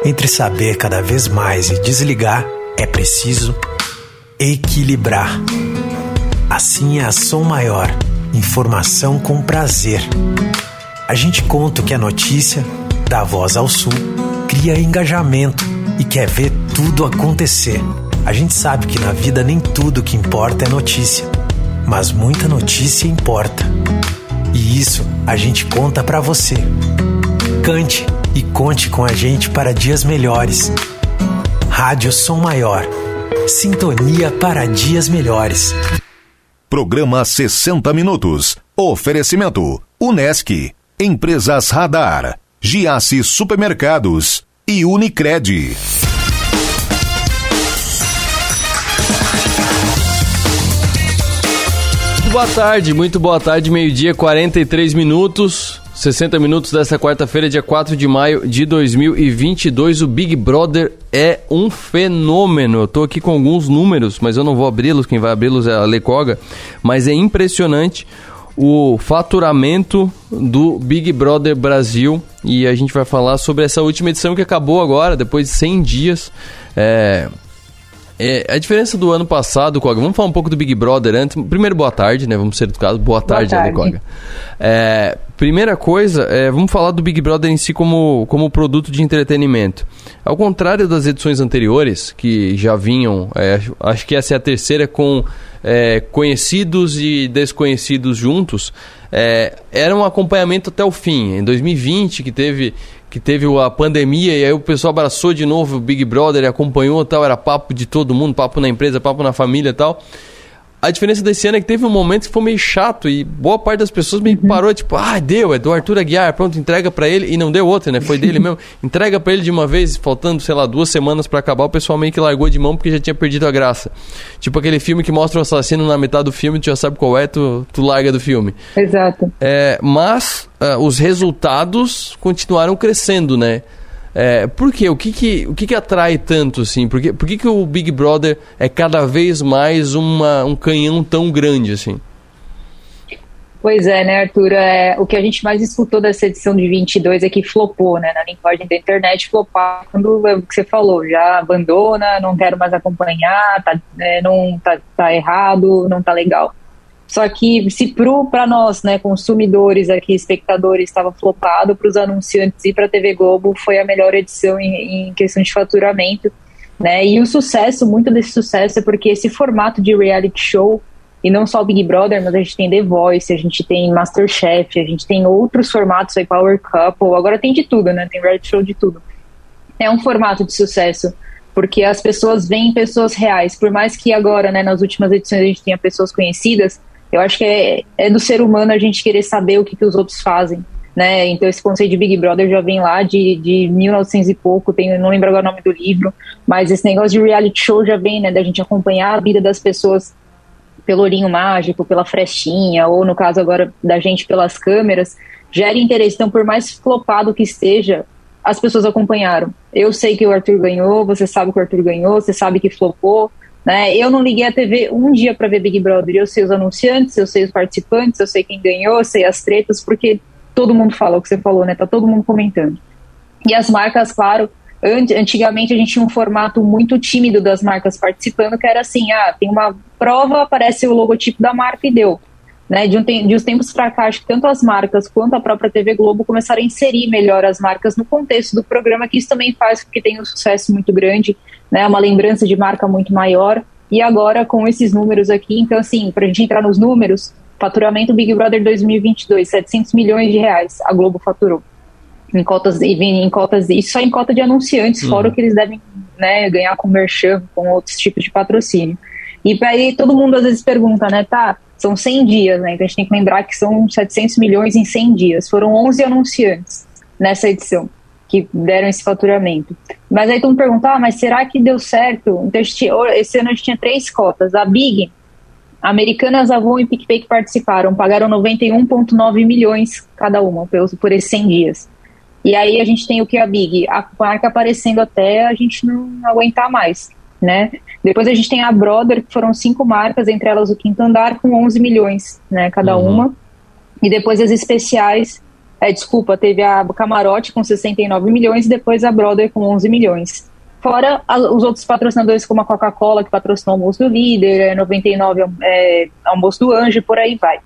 Entre saber cada vez mais e desligar, é preciso equilibrar. Assim é a Som Maior, informação com prazer. A gente conta que é notícia, dá voz ao sul, cria engajamento e quer ver tudo acontecer. A gente sabe que na vida nem tudo que importa é notícia, mas muita notícia importa. E isso a gente conta pra você. Cante e conte com a gente para dias melhores. Rádio Som Maior. Sintonia para dias melhores. Programa 60 Minutos. Oferecimento: Unesc, Empresas Radar, Giasse Supermercados e Unicred. Muito boa tarde, muito boa tarde, meio-dia, 43 minutos. 60 minutos desta quarta-feira, dia 4 de maio de 2022. O Big Brother é um fenômeno. Eu tô aqui com alguns números, mas eu não vou abri-los. Quem vai abri-los é a Lecoga. Mas é impressionante o faturamento do Big Brother Brasil. E a gente vai falar sobre essa última edição que acabou agora, depois de 100 dias. É, é, a diferença do ano passado, Koga, vamos falar um pouco do Big Brother antes. Primeiro, boa tarde, né? Vamos ser educados. Boa, boa tarde, tarde. Koga. É, primeira coisa, é, vamos falar do Big Brother em si como, como produto de entretenimento. Ao contrário das edições anteriores, que já vinham, é, acho que essa é a terceira com é, conhecidos e desconhecidos juntos, é, era um acompanhamento até o fim. Em 2020, que teve que teve a pandemia e aí o pessoal abraçou de novo o Big Brother e acompanhou tal, era papo de todo mundo, papo na empresa, papo na família e tal. A diferença desse ano é que teve um momento que foi meio chato e boa parte das pessoas me parou, tipo, ah, deu, é do Arthur Aguiar, pronto, entrega para ele. E não deu outra, né? Foi dele mesmo. Entrega para ele de uma vez, faltando, sei lá, duas semanas para acabar, o pessoal meio que largou de mão porque já tinha perdido a graça. Tipo aquele filme que mostra o assassino na metade do filme, tu já sabe qual é, tu, tu larga do filme. Exato. É, mas uh, os resultados continuaram crescendo, né? É, por quê? O que que, o que que atrai tanto, assim? Por que, por que que o Big Brother é cada vez mais uma, um canhão tão grande, assim? Pois é, né, Arthur? É, o que a gente mais escutou dessa edição de 22 é que flopou, né? Na linguagem da internet, flopar quando é o que você falou, já abandona, não quero mais acompanhar, tá, é, não tá, tá errado, não tá legal. Só que se para nós, né, consumidores aqui, espectadores, estava flopado, para os anunciantes e para a TV Globo foi a melhor edição em, em, questão de faturamento, né? E o sucesso, muito desse sucesso é porque esse formato de reality show e não só o Big Brother, mas a gente tem The Voice, a gente tem Masterchef, a gente tem outros formatos aí, Power Couple, agora tem de tudo, né? Tem reality show de tudo. É um formato de sucesso porque as pessoas veem pessoas reais, por mais que agora, né, nas últimas edições a gente tenha pessoas conhecidas, eu acho que é, é do ser humano a gente querer saber o que, que os outros fazem. Né? Então esse conceito de Big Brother já vem lá de, de 1900 e pouco, não lembro agora o nome do livro, mas esse negócio de reality show já vem, né, da gente acompanhar a vida das pessoas pelo olhinho mágico, pela frestinha, ou no caso agora da gente pelas câmeras, gera interesse. Então, por mais flopado que esteja, as pessoas acompanharam. Eu sei que o Arthur ganhou, você sabe que o Arthur ganhou, você sabe que flopou, né? Eu não liguei a TV um dia para ver Big Brother. Eu sei os anunciantes, eu sei os participantes, eu sei quem ganhou, eu sei as tretas, porque todo mundo fala o que você falou, né? Tá todo mundo comentando. E as marcas, claro, antigamente a gente tinha um formato muito tímido das marcas participando, que era assim, ah, tem uma prova, aparece o logotipo da marca e deu. Né, de, um de uns tempos para cá, acho que tanto as marcas quanto a própria TV Globo começaram a inserir melhor as marcas no contexto do programa, que isso também faz porque tem um sucesso muito grande, né, uma lembrança de marca muito maior. E agora com esses números aqui, então assim, para a gente entrar nos números, faturamento Big Brother 2022, 700 milhões de reais a Globo faturou em cotas em cotas isso só em cota de anunciantes, fora o que eles devem né, ganhar com merchan, com outros tipos de patrocínio. E aí todo mundo às vezes pergunta, né, tá, são 100 dias, né? Então a gente tem que lembrar que são 700 milhões em 100 dias. Foram 11 anunciantes nessa edição que deram esse faturamento. Mas aí todo mundo pergunta, ah, mas será que deu certo? Então, esse ano a gente tinha três cotas. A Big, Americanas, Avon e PicPay que participaram, pagaram 91,9 milhões cada uma por, por esses 100 dias. E aí a gente tem o que a Big, a marca aparecendo até a gente não aguentar mais né? Depois a gente tem a Brother, que foram cinco marcas, entre elas o Quinto Andar, com 11 milhões, né, cada uhum. uma. E depois as especiais, é, desculpa, teve a Camarote com 69 milhões e depois a Brother com 11 milhões. Fora a, os outros patrocinadores como a Coca-Cola, que patrocinou o almoço do líder, é, 99 é, almoço do anjo, por aí vai.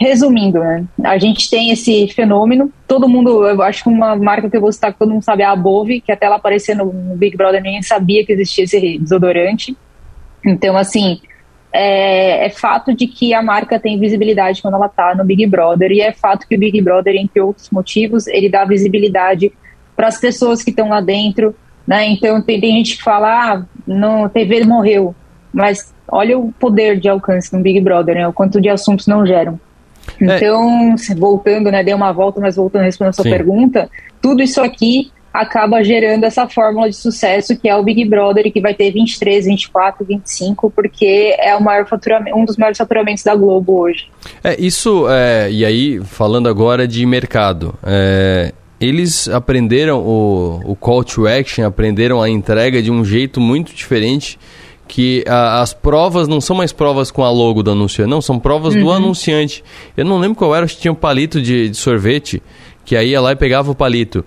Resumindo, né, a gente tem esse fenômeno. Todo mundo, eu acho que uma marca que eu vou citar que todo mundo sabe é a Bove, que até ela aparecer no Big Brother ninguém sabia que existia esse desodorante. Então, assim, é, é, fato de que a marca tem visibilidade quando ela está no Big Brother, e é fato que o Big Brother, entre outros motivos, ele dá visibilidade para as pessoas que estão lá dentro. Né? Então, tem, tem gente que fala, ah, no TV morreu, mas olha o poder de alcance no Big Brother, né? o quanto de assuntos não geram. É. Então, é. voltando, né, dei uma volta, mas voltando a responder a sua Sim. pergunta, tudo isso aqui acaba gerando essa fórmula de sucesso que é o Big Brother e que vai ter 23, 24, 25, porque é o maior um dos maiores faturamentos da Globo hoje. É, isso, é, e aí, falando agora de mercado, é, eles aprenderam o, o call to action, aprenderam a entrega de um jeito muito diferente que a, as provas não são mais provas com a logo do anunciante, não, são provas uhum. do anunciante. Eu não lembro qual era, acho que tinha um palito de, de sorvete, que aí ia lá e pegava o palito.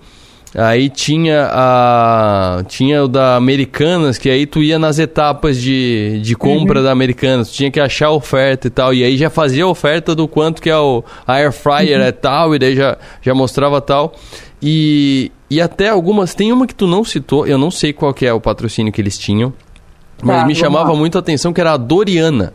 Aí tinha a tinha o da Americanas, que aí tu ia nas etapas de, de compra uhum. da Americanas, tu tinha que achar a oferta e tal, e aí já fazia a oferta do quanto que é o a air fryer uhum. é tal, e daí já, já mostrava tal. E, e até algumas, tem uma que tu não citou, eu não sei qual que é o patrocínio que eles tinham, mas tá, me chamava lá. muito a atenção que era a Doriana.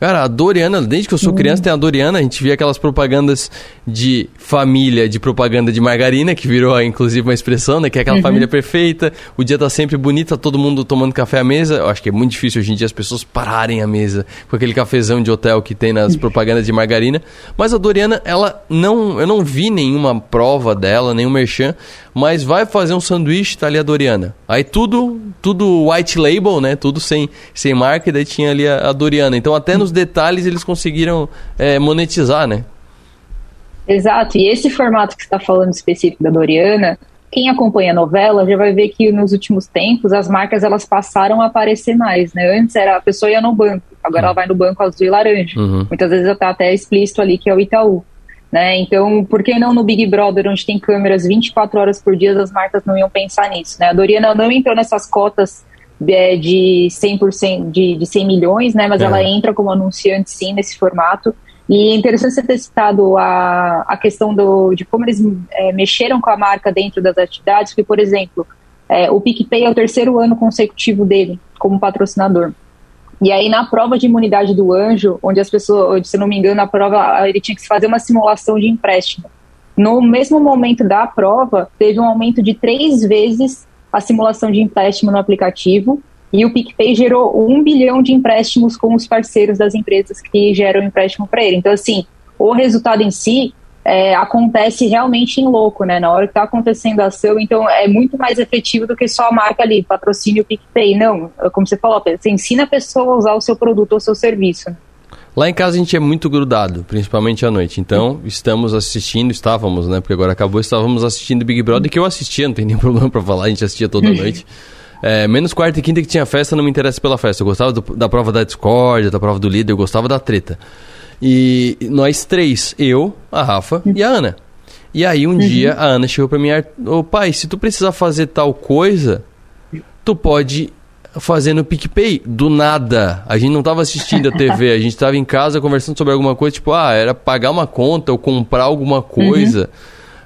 Cara, a Doriana, desde que eu sou criança, tem a Doriana, a gente via aquelas propagandas de família, de propaganda de margarina, que virou inclusive uma expressão, né? Que é aquela uhum. família perfeita, o dia tá sempre bonito, tá todo mundo tomando café à mesa. Eu acho que é muito difícil hoje em dia as pessoas pararem à mesa com aquele cafezão de hotel que tem nas propagandas de margarina. Mas a Doriana, ela não. Eu não vi nenhuma prova dela, nenhum merchan, mas vai fazer um sanduíche, tá ali a Doriana. Aí tudo, tudo white label, né? Tudo sem, sem marca, e daí tinha ali a, a Doriana. Então até nos detalhes eles conseguiram é, monetizar, né? Exato, e esse formato que você está falando específico da Doriana, quem acompanha a novela já vai ver que nos últimos tempos as marcas elas passaram a aparecer mais, né? Antes era a pessoa ia no banco, agora ela vai no banco azul e laranja. Uhum. Muitas vezes está até explícito ali que é o Itaú. Né? Então, por que não no Big Brother, onde tem câmeras 24 horas por dia, as marcas não iam pensar nisso? Né? A Doriana não entrou nessas cotas é, de 100%, de, de 100 milhões, né? mas é. ela entra como anunciante sim nesse formato. E é interessante você ter citado a, a questão do, de como eles é, mexeram com a marca dentro das atividades, porque, por exemplo, é, o PicPay é o terceiro ano consecutivo dele como patrocinador. E aí, na prova de imunidade do anjo, onde as pessoas, se não me engano, a prova ele tinha que fazer uma simulação de empréstimo. No mesmo momento da prova, teve um aumento de três vezes a simulação de empréstimo no aplicativo. E o PicPay gerou um bilhão de empréstimos com os parceiros das empresas que geram empréstimo para ele. Então, assim, o resultado em si é, acontece realmente em louco, né? Na hora que está acontecendo a ação, então é muito mais efetivo do que só a marca ali, patrocínio PicPay. Não, como você falou, você ensina a pessoa a usar o seu produto ou seu serviço. Lá em casa a gente é muito grudado, principalmente à noite. Então, estamos assistindo, estávamos, né? Porque agora acabou, estávamos assistindo Big Brother, que eu assistia, não tem nenhum problema pra falar, a gente assistia toda noite. É, menos quarta e quinta que tinha festa, não me interessa pela festa. Eu gostava do- da prova da Discord, da prova do líder, eu gostava da treta. E nós três, eu, a Rafa e a Ana. E aí um dia a Ana chegou pra mim, ô pai, se tu precisar fazer tal coisa, tu pode fazer no PicPay, do nada. A gente não tava assistindo a TV, a gente tava em casa conversando sobre alguma coisa, tipo, ah, era pagar uma conta ou comprar alguma coisa.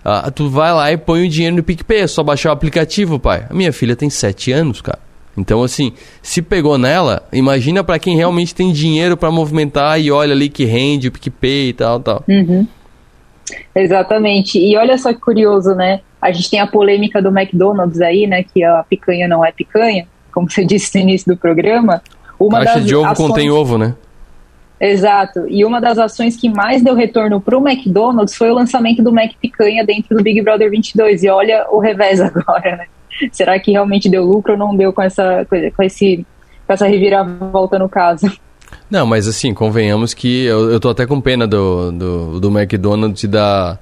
Ah, tu vai lá e põe o dinheiro no PicPay, é só baixar o aplicativo, pai. A minha filha tem 7 anos, cara. Então, assim, se pegou nela, imagina pra quem realmente tem dinheiro pra movimentar e olha ali que rende o PicPay e tal, tal. Uhum. Exatamente. E olha só que curioso, né? A gente tem a polêmica do McDonald's aí, né? Que a picanha não é picanha, como você disse no início do programa. Uma Caixa das de ovo ações- contém ovo, né? Exato. E uma das ações que mais deu retorno para o McDonald's foi o lançamento do Mac Picanha dentro do Big Brother 22. E olha o revés agora, né? Será que realmente deu lucro ou não deu com essa, com esse, com essa reviravolta no caso? Não, mas assim, convenhamos que eu, eu tô até com pena do, do, do McDonald's e da,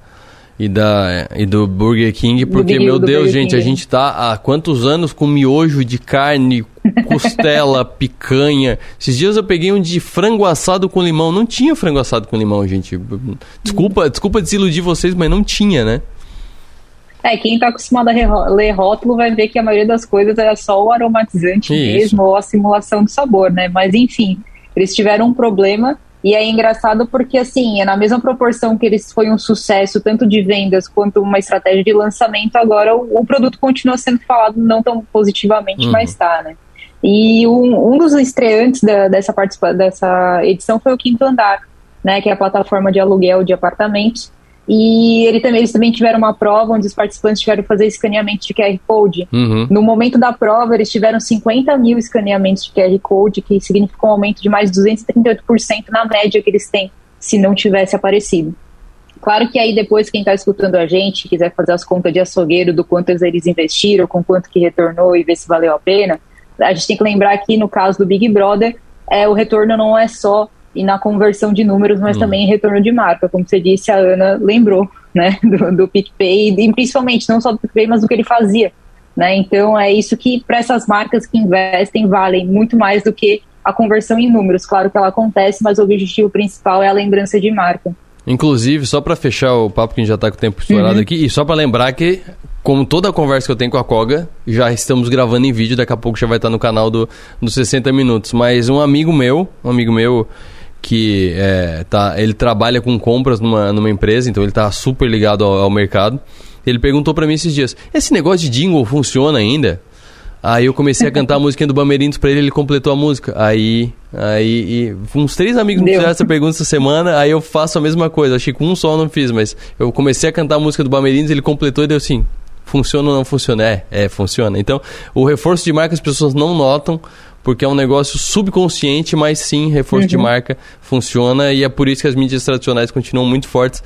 e da e do Burger King, porque, Big- meu Deus, Burger gente, a King. gente tá há quantos anos com miojo de carne, costela, picanha. Esses dias eu peguei um de frango assado com limão. Não tinha frango assado com limão, gente. Desculpa, desculpa desiludir vocês, mas não tinha, né? É, quem tá acostumado a ler rótulo vai ver que a maioria das coisas era só o aromatizante Isso. mesmo, ou a simulação do sabor, né? Mas enfim, eles tiveram um problema e é engraçado porque, assim, é na mesma proporção que eles foi um sucesso, tanto de vendas quanto uma estratégia de lançamento, agora o, o produto continua sendo falado não tão positivamente, Uhum. mas tá, né? E um, um dos estreantes da- dessa, participa dessa edição foi o Quinto Andar, né? Que é a plataforma de aluguel de apartamentos. E ele também, eles também tiveram uma prova onde os participantes tiveram que fazer escaneamento de QR Code. Uhum. No momento da prova, eles tiveram 50 mil escaneamentos de QR Code, que significou um aumento de mais de 238% na média que eles têm, se não tivesse aparecido. Claro que aí depois quem está escutando a gente, quiser fazer as contas de açougueiro do quanto eles investiram, com quanto que retornou e ver se valeu a pena, a gente tem que lembrar que no caso do Big Brother, é, o retorno não é só e na conversão de números, mas também em retorno de marca, como você disse, a Ana lembrou, né, do, do PicPay, e principalmente não só do PicPay, mas do que ele fazia, né, então é isso que para essas marcas que investem valem muito mais do que a conversão em números, claro que ela acontece, mas o objetivo principal é a lembrança de marca. Inclusive, só pra fechar o papo que a gente já tá com o tempo estourado Uhum. aqui, e só pra lembrar que, como toda a conversa que eu tenho com a Koga, já estamos gravando em vídeo, daqui a pouco já vai estar no canal do, do 60 Minutos. Mas um amigo meu, um amigo meu que é, tá, ele trabalha com compras numa, numa empresa, então ele tá super ligado ao, ao mercado. Ele perguntou pra mim esses dias: esse negócio de jingle funciona ainda? Aí eu comecei a cantar a musiquinha do Bamerindos pra ele, ele completou a música. Aí, aí, uns três amigos me fizeram essa pergunta essa semana, aí eu faço a mesma coisa. Achei que um só eu não fiz, mas eu comecei a cantar a música do Bamerindos, ele completou e deu assim. Funciona ou não funciona? É, é, funciona. Então, o reforço de marca as pessoas não notam, porque é um negócio subconsciente, mas sim, reforço de Uhum. marca funciona e é por isso que as mídias tradicionais continuam muito fortes,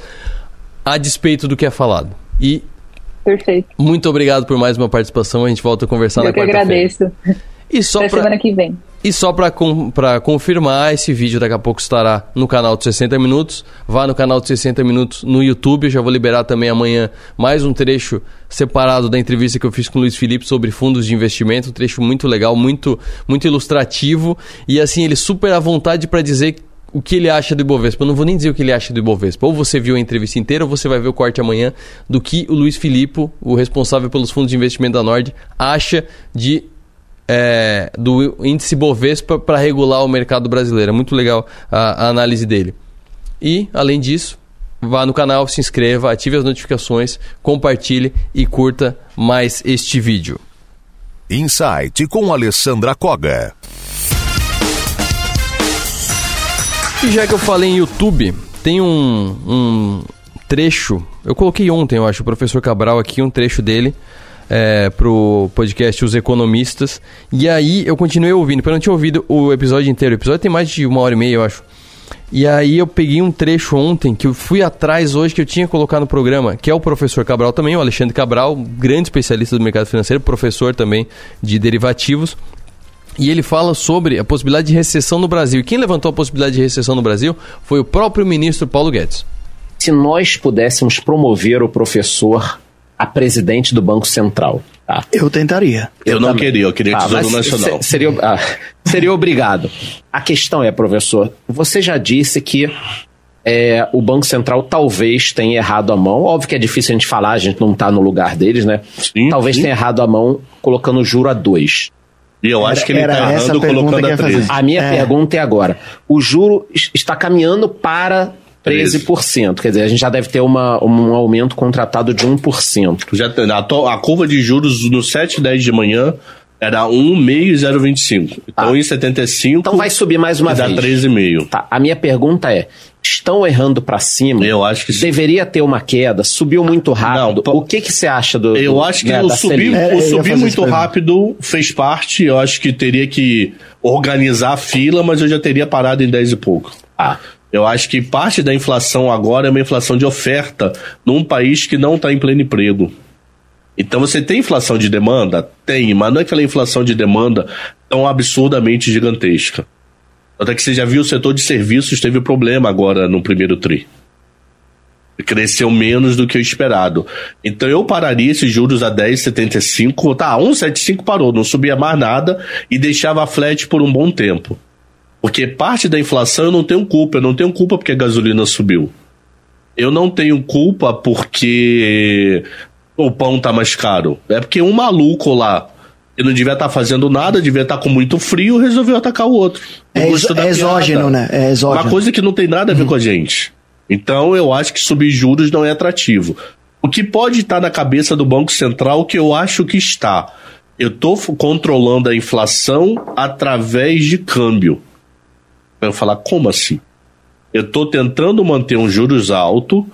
a despeito do que é falado. E Perfeito. muito obrigado por mais uma participação. A gente volta a conversar Eu na que quarta-feira. agradeço. E só Até pra- semana que vem. E só para confirmar, esse vídeo daqui a pouco estará no canal de 60 Minutos. Vá no canal de 60 Minutos no YouTube. Eu já vou liberar também amanhã mais um trecho separado da entrevista que eu fiz com o Luiz Felipe sobre fundos de investimento. Um trecho muito legal, muito, muito ilustrativo. E assim, ele super à vontade para dizer o que ele acha do Ibovespa. Eu não vou nem dizer o que ele acha do Ibovespa. Ou você viu a entrevista inteira, ou você vai ver o corte amanhã do que o Luiz Filipe, o responsável pelos fundos de investimento da Nord, acha de é, do índice Bovespa para regular o mercado brasileiro. É muito legal a, a análise dele. E, além disso, vá no canal, se inscreva, ative as notificações, compartilhe e curta mais este vídeo. Insight com Alessandra Koga. E já que eu falei em YouTube, tem um, um trecho. Eu coloquei ontem, eu acho, o professor Cabral aqui, um trecho dele é, pro podcast Os Economistas. E aí eu continuei ouvindo, porque eu não tinha ouvido o episódio inteiro. O episódio tem mais de uma hora e meia, eu acho. E aí eu peguei um trecho ontem que eu fui atrás hoje que eu tinha colocado no programa, que é o professor Cabral também, o Alexandre Cabral, grande especialista do mercado financeiro, professor também de derivativos. E ele fala sobre a possibilidade de recessão no Brasil. E quem levantou a possibilidade de recessão no Brasil foi o próprio ministro Paulo Guedes. Se nós pudéssemos promover o professor a presidente do Banco Central. Tá? Eu tentaria. Eu, não queria, eu queria Tá, Tesouro Nacional. se- Seria, ah, seria obrigado. A questão é, professor, você já disse que é, o Banco Central talvez tenha errado a mão. Óbvio que é difícil a gente falar, a gente não está no lugar deles, né? talvez sim. tenha errado a mão colocando o juro a dois. E eu acho que ele está errando colocando a 13. A minha pergunta é agora: o juro es- está caminhando para 13%. Quer dizer, a gente já deve ter uma, um aumento contratado de 1%. Já, a, to- a curva de juros no 7 e 10 de manhã era 1,5 e 0,25. Então, em 75. Então vai subir mais uma dá vez. 13,5. Tá, a minha pergunta é: estão errando para cima? Eu acho que sim. Deveria ter uma queda, subiu muito rápido. o que, que você acha do. Eu do- acho que né, o subir, Selic? o subir muito rápido fez parte. Eu acho que teria que organizar a fila, mas eu já teria parado em 10 e pouco. Ah. Eu acho que parte da inflação agora é uma inflação de oferta num país que não está em pleno emprego. Então você tem inflação de demanda? Tem, mas não é aquela inflação de demanda tão absurdamente gigantesca. Até que você já viu o setor de serviços teve problema agora no primeiro TRI. Cresceu menos do que o esperado. Então eu pararia esses juros a 10,75. Tá, 1,75 parou, não subia mais nada e deixava flat por um bom tempo. Porque parte da inflação eu não tenho culpa. Eu não tenho culpa porque a gasolina subiu. Eu não tenho culpa porque o pão tá mais caro. É porque um maluco lá que não devia estar fazendo nada, devia estar com muito frio, resolveu atacar o outro. O É exo- é exógeno, né? É exógeno. Uma coisa que não tem nada a ver com a gente. Então eu acho que subir juros não é atrativo. O que pode estar na cabeça do Banco Central, que eu acho que está. Eu estou controlando a inflação através de câmbio. Eu falar, como assim? Eu estou tentando manter um juros alto,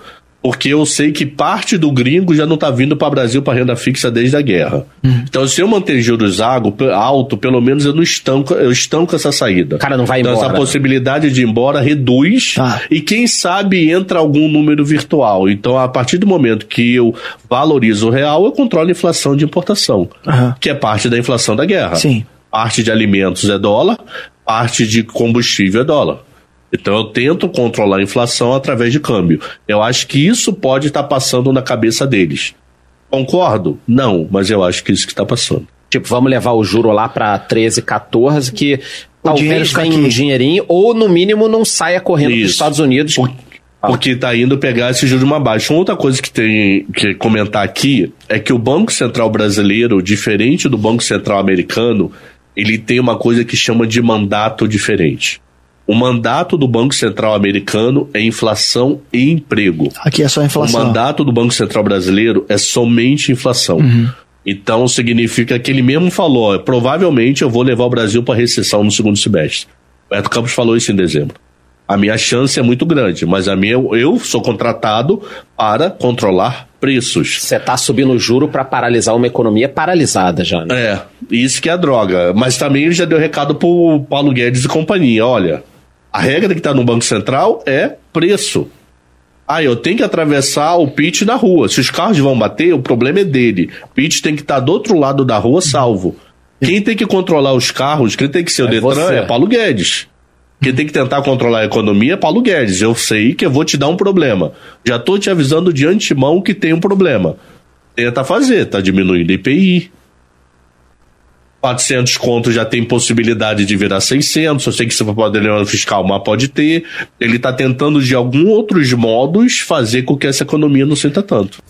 porque eu sei que parte do gringo já não está vindo para o Brasil para renda fixa desde a guerra. Então, se eu manter juros alto, pelo menos eu não estanco, eu estanco essa saída. cara não vai então, embora, essa né? possibilidade de ir embora reduz e quem sabe entra algum número virtual. Então, a partir do momento que eu valorizo o real, eu controlo a inflação de importação, Aham. que é parte da inflação da guerra. Sim. Parte de alimentos é dólar, parte de combustível é dólar. Então eu tento controlar a inflação através de câmbio. Eu acho que isso pode estar passando na cabeça deles. Concordo? Não, mas eu acho que é isso que está passando. Tipo, vamos levar o juro lá para 13, 14, que O talvez aqui. um dinheirinho, ou no mínimo não saia correndo para os. Estados Unidos. Porque está indo pegar esse juros mais baixo. Uma outra coisa que tem que comentar aqui é que o Banco Central brasileiro, diferente do Banco Central americano, ele tem uma coisa que chama de mandato diferente. O mandato do Banco Central americano é inflação e emprego. Aqui é só inflação. O mandato do Banco Central brasileiro é somente inflação. Uhum. Então significa que ele mesmo falou: provavelmente eu vou levar o Brasil para recessão no segundo semestre. O Beto Campos falou isso em dezembro. A minha chance é muito grande, mas a minha, eu sou contratado para controlar preços. Você está subindo o juro para paralisar uma economia paralisada já, né? É, isso que é a droga. Mas também já deu recado pro Paulo Guedes e companhia. Olha, a regra que está no Banco Central é preço. Ah, eu tenho que atravessar o pitch na rua. Se os carros vão bater, o problema é dele. O pitch tem que estar do outro lado da rua salvo. Quem tem que controlar os carros, quem tem que ser o É Detran você. é Paulo Guedes. Quem tem que tentar controlar a economia Paulo Guedes. Eu sei que eu vou te dar um problema. Já tô te avisando de antemão que tem um problema. Tenta fazer, tá diminuindo IPI. 400 contos já tem possibilidade de virar 600. Eu sei que se for padrão fiscal, mas pode ter. Ele está tentando, de algum outros modos, fazer com que essa economia não sinta tanto.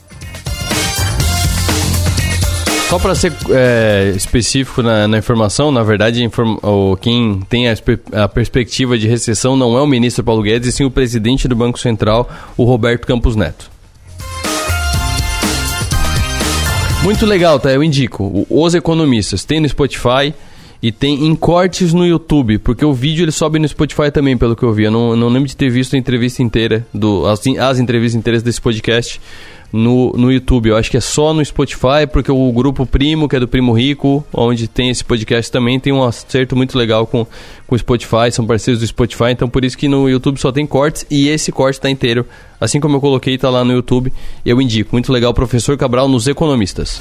Só para ser é, específico na, na informação, na verdade, inform- o, quem tem a, a perspectiva de recessão não é o ministro Paulo Guedes, e sim o presidente do Banco Central, o Roberto Campos Neto. Muito legal, tá? Eu indico. Os Economistas. Tem no Spotify e tem em cortes no YouTube, porque o vídeo ele sobe no Spotify também, pelo que eu vi. Eu não, não lembro de ter visto a entrevista inteira, do, as, as entrevistas inteiras desse podcast no, no YouTube. Eu acho que é só no Spotify, porque o grupo Primo, que é do Primo Rico, onde tem esse podcast também, tem um acerto muito legal com, com o Spotify, são parceiros do Spotify, então por isso que no YouTube só tem cortes e esse corte tá inteiro. Assim como eu coloquei, tá lá no YouTube. Eu indico. Muito legal, professor Cabral nos Economistas.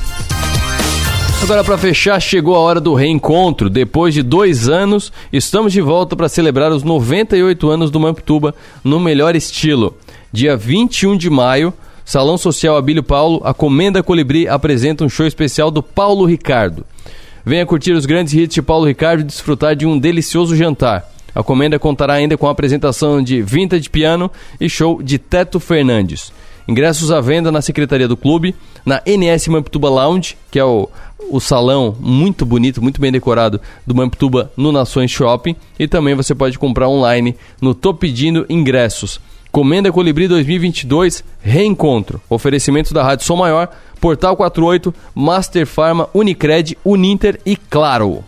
Agora, para fechar, chegou a hora do reencontro. Depois de dois anos, estamos de volta para celebrar os 98 anos do Mamptuba no melhor estilo. Dia 21 de maio, Salão Social Abílio Paulo, a Comenda Colibri apresenta um show especial do Paulo Ricardo. Venha curtir os grandes hits de Paulo Ricardo e desfrutar de um delicioso jantar. A Comenda contará ainda com a apresentação de Vintage Piano e show de Teto Fernandes. Ingressos à venda na secretaria do clube, na NS Mamptuba Lounge, que é o, o salão muito bonito, muito bem decorado do Mamptuba no Nações Shopping. E também você pode comprar online no Tô Pedindo Ingressos. Comenda Colibri 2022 Reencontro. Oferecimento da Rádio Som Maior, Portal 48, Master Pharma, Unicred, Uninter e Claro.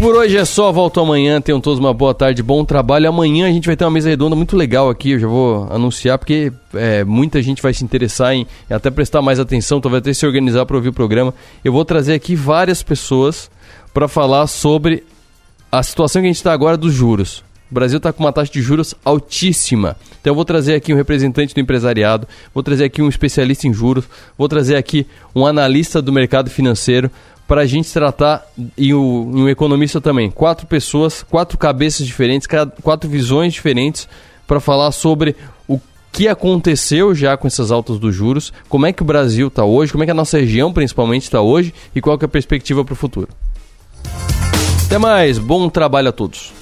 Por hoje é só, volto amanhã. Tenham todos uma boa tarde, bom trabalho. Amanhã a gente vai ter uma mesa redonda muito legal aqui. Eu já vou anunciar porque é, muita gente vai se interessar em até prestar mais atenção, talvez até se organizar para ouvir o programa. Eu vou trazer aqui várias pessoas para falar sobre a situação que a gente está agora dos juros. O Brasil está com uma taxa de juros altíssima. Então eu vou trazer aqui um representante do empresariado, vou trazer aqui um especialista em juros, vou trazer aqui um analista do mercado financeiro para a gente tratar e, um economista também. Quatro pessoas, quatro cabeças diferentes, quatro visões diferentes para falar sobre o que aconteceu já com essas altas dos juros, como é que o Brasil está hoje, como é que a nossa região principalmente está hoje e qual é a perspectiva para o futuro. Até mais, bom trabalho a todos.